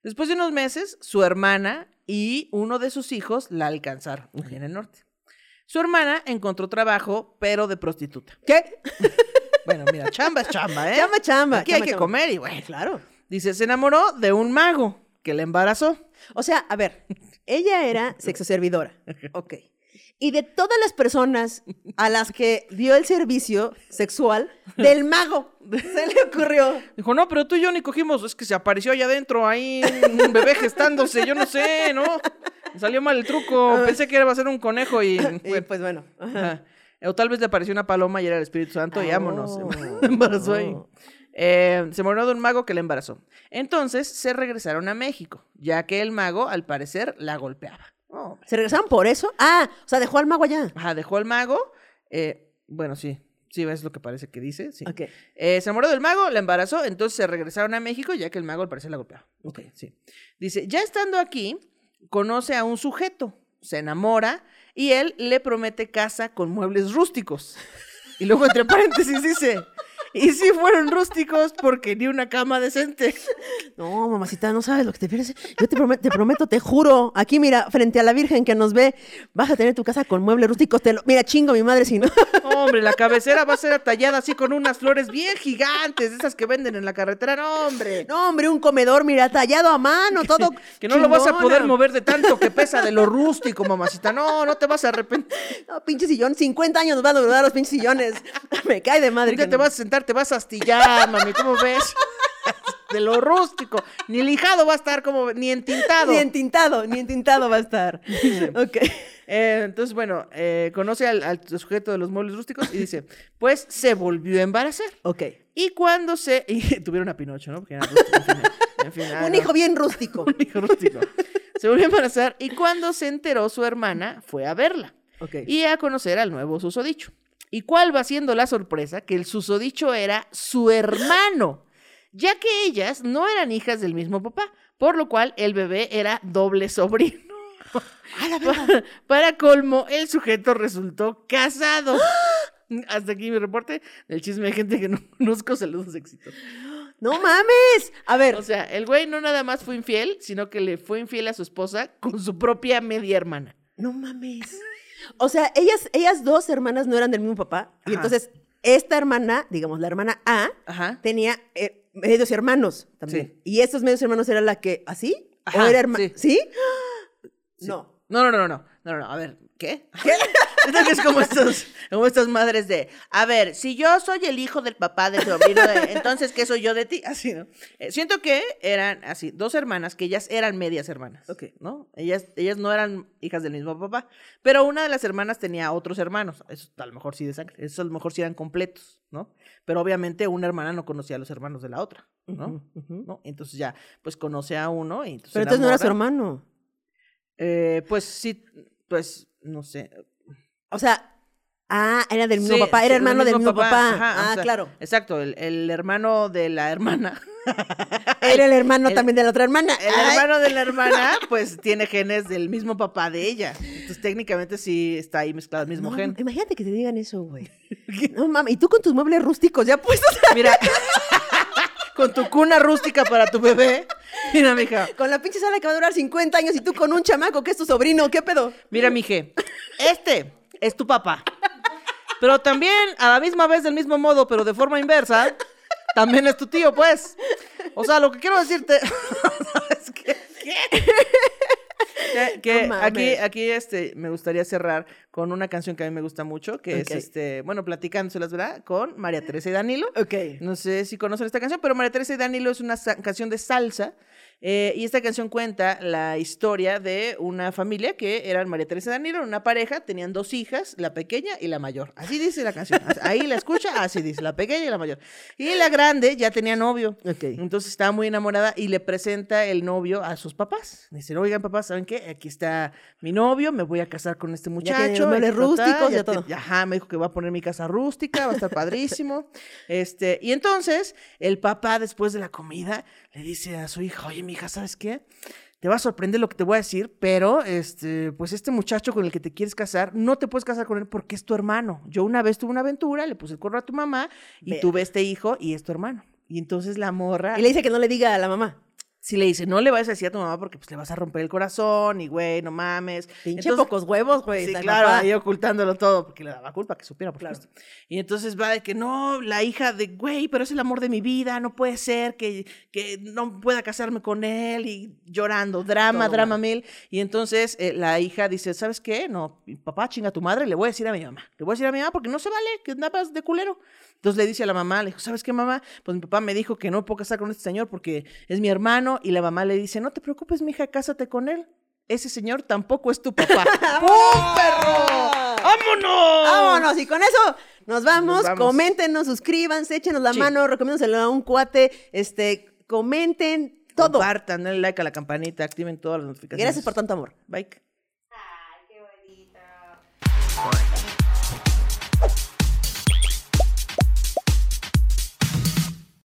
[SPEAKER 2] Después de unos meses, su hermana y uno de sus hijos la alcanzaron en el norte. Su hermana encontró trabajo, pero de prostituta.
[SPEAKER 1] ¿Qué?
[SPEAKER 2] Bueno, mira, chamba es chamba, ¿eh?
[SPEAKER 1] Chamba, chamba.
[SPEAKER 2] Aquí
[SPEAKER 1] chamba,
[SPEAKER 2] hay que
[SPEAKER 1] chamba.
[SPEAKER 2] comer y bueno.
[SPEAKER 1] Claro.
[SPEAKER 2] Dice, se enamoró de un mago que la embarazó.
[SPEAKER 1] O sea, a ver, ella era sexoservidora. Ok. Y de todas las personas a las que dio el servicio sexual, del mago, se le ocurrió.
[SPEAKER 2] Dijo, no, pero tú y yo ni cogimos, es que se apareció allá adentro, ahí un bebé gestándose, yo no sé, ¿no? Me salió mal el truco, pensé que iba a ser un conejo y...
[SPEAKER 1] Pues bueno. ajá.
[SPEAKER 2] ajá. O tal vez le apareció una paloma y era el Espíritu Santo y
[SPEAKER 1] Ah,
[SPEAKER 2] vámonos.
[SPEAKER 1] oh,
[SPEAKER 2] Se embarazó ahí.
[SPEAKER 1] oh.
[SPEAKER 2] Eh, se murió de un mago que la embarazó. Entonces se regresaron a México, ya que el mago, al parecer, la golpeaba. Oh,
[SPEAKER 1] ¿Se regresaron por eso? Ah, o sea, dejó al mago allá.
[SPEAKER 2] Ajá, dejó al mago. eh, bueno, sí, sí, es lo que parece que dice. Sí.
[SPEAKER 1] Ok.
[SPEAKER 2] Eh, se enamoró del mago, la embarazó, entonces se regresaron a México, ya que el mago al parecer la golpeaba.
[SPEAKER 1] Ok.
[SPEAKER 2] Sí. Dice, ya estando aquí, conoce a un sujeto, se enamora y él le promete casa con muebles rústicos. Y luego entre paréntesis dice, y si fueron rústicos porque ni una cama decente.
[SPEAKER 1] No, mamacita, no sabes lo que te pierdes. Yo te prometo, te prometo, te juro. Aquí, mira, frente a la Virgen que nos ve, vas a tener tu casa con muebles rústicos. Te lo- Mira, chingo mi madre si no.
[SPEAKER 2] Hombre, la cabecera va a ser tallada así con unas flores bien gigantes, esas que venden en la carretera. No, hombre.
[SPEAKER 1] No, hombre, un comedor, mira, tallado a mano, todo.
[SPEAKER 2] Que no lo vas a poder mover de tanto que pesa de lo rústico, mamacita. No, no te vas a arrepentir.
[SPEAKER 1] No, pinche sillón, 50 años nos van a durar los pinches sillones. Me cae de madre.
[SPEAKER 2] Día
[SPEAKER 1] que
[SPEAKER 2] te
[SPEAKER 1] no.
[SPEAKER 2] vas a sentar, te vas a astillar, mami. ¿Cómo ves? De lo rústico. Ni lijado va a estar como, ni entintado.
[SPEAKER 1] Ni entintado, ni entintado va a estar. ok.
[SPEAKER 2] Eh, entonces, bueno, eh, conoce al, al sujeto de los muebles rústicos y dice, pues se volvió a embarazar.
[SPEAKER 1] Ok.
[SPEAKER 2] Y cuando se... Y tuvieron a Pinocho, ¿no? Porque era rústico, en fin, en fin, ah,
[SPEAKER 1] Un
[SPEAKER 2] no.
[SPEAKER 1] hijo bien rústico.
[SPEAKER 2] Un hijo rústico. Se volvió a embarazar y cuando se enteró su hermana fue a verla
[SPEAKER 1] Ok.
[SPEAKER 2] y a conocer al nuevo susodicho. ¿Y cuál va siendo la sorpresa? Que el susodicho era su hermano, ya que ellas no eran hijas del mismo papá, por lo cual el bebé era doble sobrino. para, para colmo, el sujeto resultó casado. Hasta aquí mi reporte del chisme de gente que no conozco. Saludos, éxito.
[SPEAKER 1] No mames. A ver,
[SPEAKER 2] O sea, el güey no nada más fue infiel, sino que le fue infiel a su esposa con su propia media hermana.
[SPEAKER 1] no mames. O sea, ellas, ellas dos hermanas no eran del mismo papá. Y entonces, esta hermana, digamos, la hermana A,
[SPEAKER 2] Ajá.
[SPEAKER 1] tenía eh, medios hermanos también.
[SPEAKER 2] Sí.
[SPEAKER 1] Y estos medios hermanos era la que, ¿así? ¿O
[SPEAKER 2] Ajá,
[SPEAKER 1] era hermana?
[SPEAKER 2] sí.
[SPEAKER 1] No.
[SPEAKER 2] No, no, no, no, no, no, no, a ver, ¿qué? Siento es como estos, como estas madres de, a ver, si yo soy el hijo del papá del sobrino, de, entonces, ¿qué soy yo de ti? Así, ¿no? Eh, siento que eran así, dos hermanas, que ellas eran medias hermanas,
[SPEAKER 1] Ok.
[SPEAKER 2] ¿no? Ellas, ellas no eran hijas del mismo papá, pero una de las hermanas tenía otros hermanos, eso a lo mejor sí de sangre, eso a lo mejor sí eran completos, ¿no? Pero obviamente una hermana no conocía a los hermanos de la otra, ¿no? ¿No? Entonces ya, pues conoce a uno y entonces
[SPEAKER 1] Pero entonces no era su hermano.
[SPEAKER 2] Eh, pues sí, pues no sé.
[SPEAKER 1] O sea, ah, era del mismo
[SPEAKER 2] Sí,
[SPEAKER 1] papá,
[SPEAKER 2] sí,
[SPEAKER 1] era hermano del mismo papá.
[SPEAKER 2] ajá,
[SPEAKER 1] ah,
[SPEAKER 2] o sea,
[SPEAKER 1] claro.
[SPEAKER 2] Exacto, el, el hermano de la hermana.
[SPEAKER 1] Era el hermano
[SPEAKER 2] el-
[SPEAKER 1] también de la otra hermana.
[SPEAKER 2] El
[SPEAKER 1] Ay.
[SPEAKER 2] hermano de la hermana, pues tiene genes del mismo papá de ella. Entonces técnicamente sí está ahí mezclado el mismo
[SPEAKER 1] No,
[SPEAKER 2] gen.
[SPEAKER 1] Imagínate que te digan eso, güey. No mames, y tú con tus muebles rústicos ya puestos
[SPEAKER 2] Mira, con tu cuna rústica para tu bebé. Mira, mija.
[SPEAKER 1] con la pinche sala que va a durar 50 años y tú con un chamaco que es tu sobrino, ¿qué pedo?
[SPEAKER 2] Mira, mije. Este es tu papá. Pero también, a la misma vez, del mismo modo, pero de forma inversa, también es tu tío, pues. O sea, lo que quiero decirte. es que. ¿qué? Que, que
[SPEAKER 1] No
[SPEAKER 2] aquí, aquí este, me gustaría cerrar con una canción que a mí me gusta mucho, que es este, bueno, platicándoselas, ¿verdad? Con María Teresa y Danilo.
[SPEAKER 1] Ok.
[SPEAKER 2] No sé si conocen esta canción, pero María Teresa y Danilo es una canción de salsa Eh, y esta canción cuenta la historia de una familia que eran María Teresa y Daniel, eran una pareja, tenían dos hijas, la pequeña y la mayor. Así dice la canción. Ahí la escucha, así dice, la pequeña y la mayor. Y la grande ya tenía novio.
[SPEAKER 1] Ok.
[SPEAKER 2] Entonces estaba muy enamorada y le presenta el novio a sus papás. Dice, oigan, papás, ¿saben qué? Aquí está mi novio, me voy a casar con este
[SPEAKER 1] Ya
[SPEAKER 2] muchacho.
[SPEAKER 1] rústicos, ya
[SPEAKER 2] te-
[SPEAKER 1] todo.
[SPEAKER 2] Ajá, me dijo que va a poner mi casa rústica, va a estar padrísimo. este, y entonces el papá, después de la comida, le dice a su hija, oye, mi hija, ¿sabes qué? Te va a sorprender lo que te voy a decir, pero este, pues este muchacho con el que te quieres casar, no te puedes casar con él porque es tu hermano. Yo una vez tuve una aventura, le puse el cuerno a tu mamá y
[SPEAKER 1] Vea.
[SPEAKER 2] tuve este hijo y es tu hermano. Y entonces la morra
[SPEAKER 1] Y le dice que no le diga a la mamá.
[SPEAKER 2] Si le dice, no le vayas a decir a tu mamá porque pues le vas a romper el corazón y güey, no mames.
[SPEAKER 1] Pinche
[SPEAKER 2] Entonces-
[SPEAKER 1] pocos huevos, güey.
[SPEAKER 2] Sí, claro, ahí ocultándolo todo, porque le daba culpa que supiera, por supuesto. Y entonces va de que no, la hija de, güey, pero es el amor de mi vida, no puede ser que, que no pueda casarme con él, y llorando, drama,
[SPEAKER 1] Todo
[SPEAKER 2] drama mil. Y entonces eh, la hija dice, ¿sabes qué? No, papá chinga a tu madre, le voy a decir a mi mamá. Le voy a decir a mi mamá porque no se vale, que andas de culero. Entonces le dice a la mamá, le dijo, ¿sabes qué, mamá? Pues mi papá me dijo que no puedo casar con este señor porque es mi hermano. Y la mamá le dice, no te preocupes, mija, cásate con él. Ese señor tampoco es tu papá. ¡Pum, perro! ¡Vámonos!
[SPEAKER 1] Vámonos, y con eso nos vamos.
[SPEAKER 2] Nos vamos.
[SPEAKER 1] Coméntenos, suscríbanse, échenos la
[SPEAKER 2] Sí.
[SPEAKER 1] mano, recomiéndoselo a un cuate, este, comenten todo.
[SPEAKER 2] Compartan, denle like a la campanita, activen todas las notificaciones.
[SPEAKER 1] Gracias por tanto amor.
[SPEAKER 2] Bye.
[SPEAKER 6] Ay, qué bonito.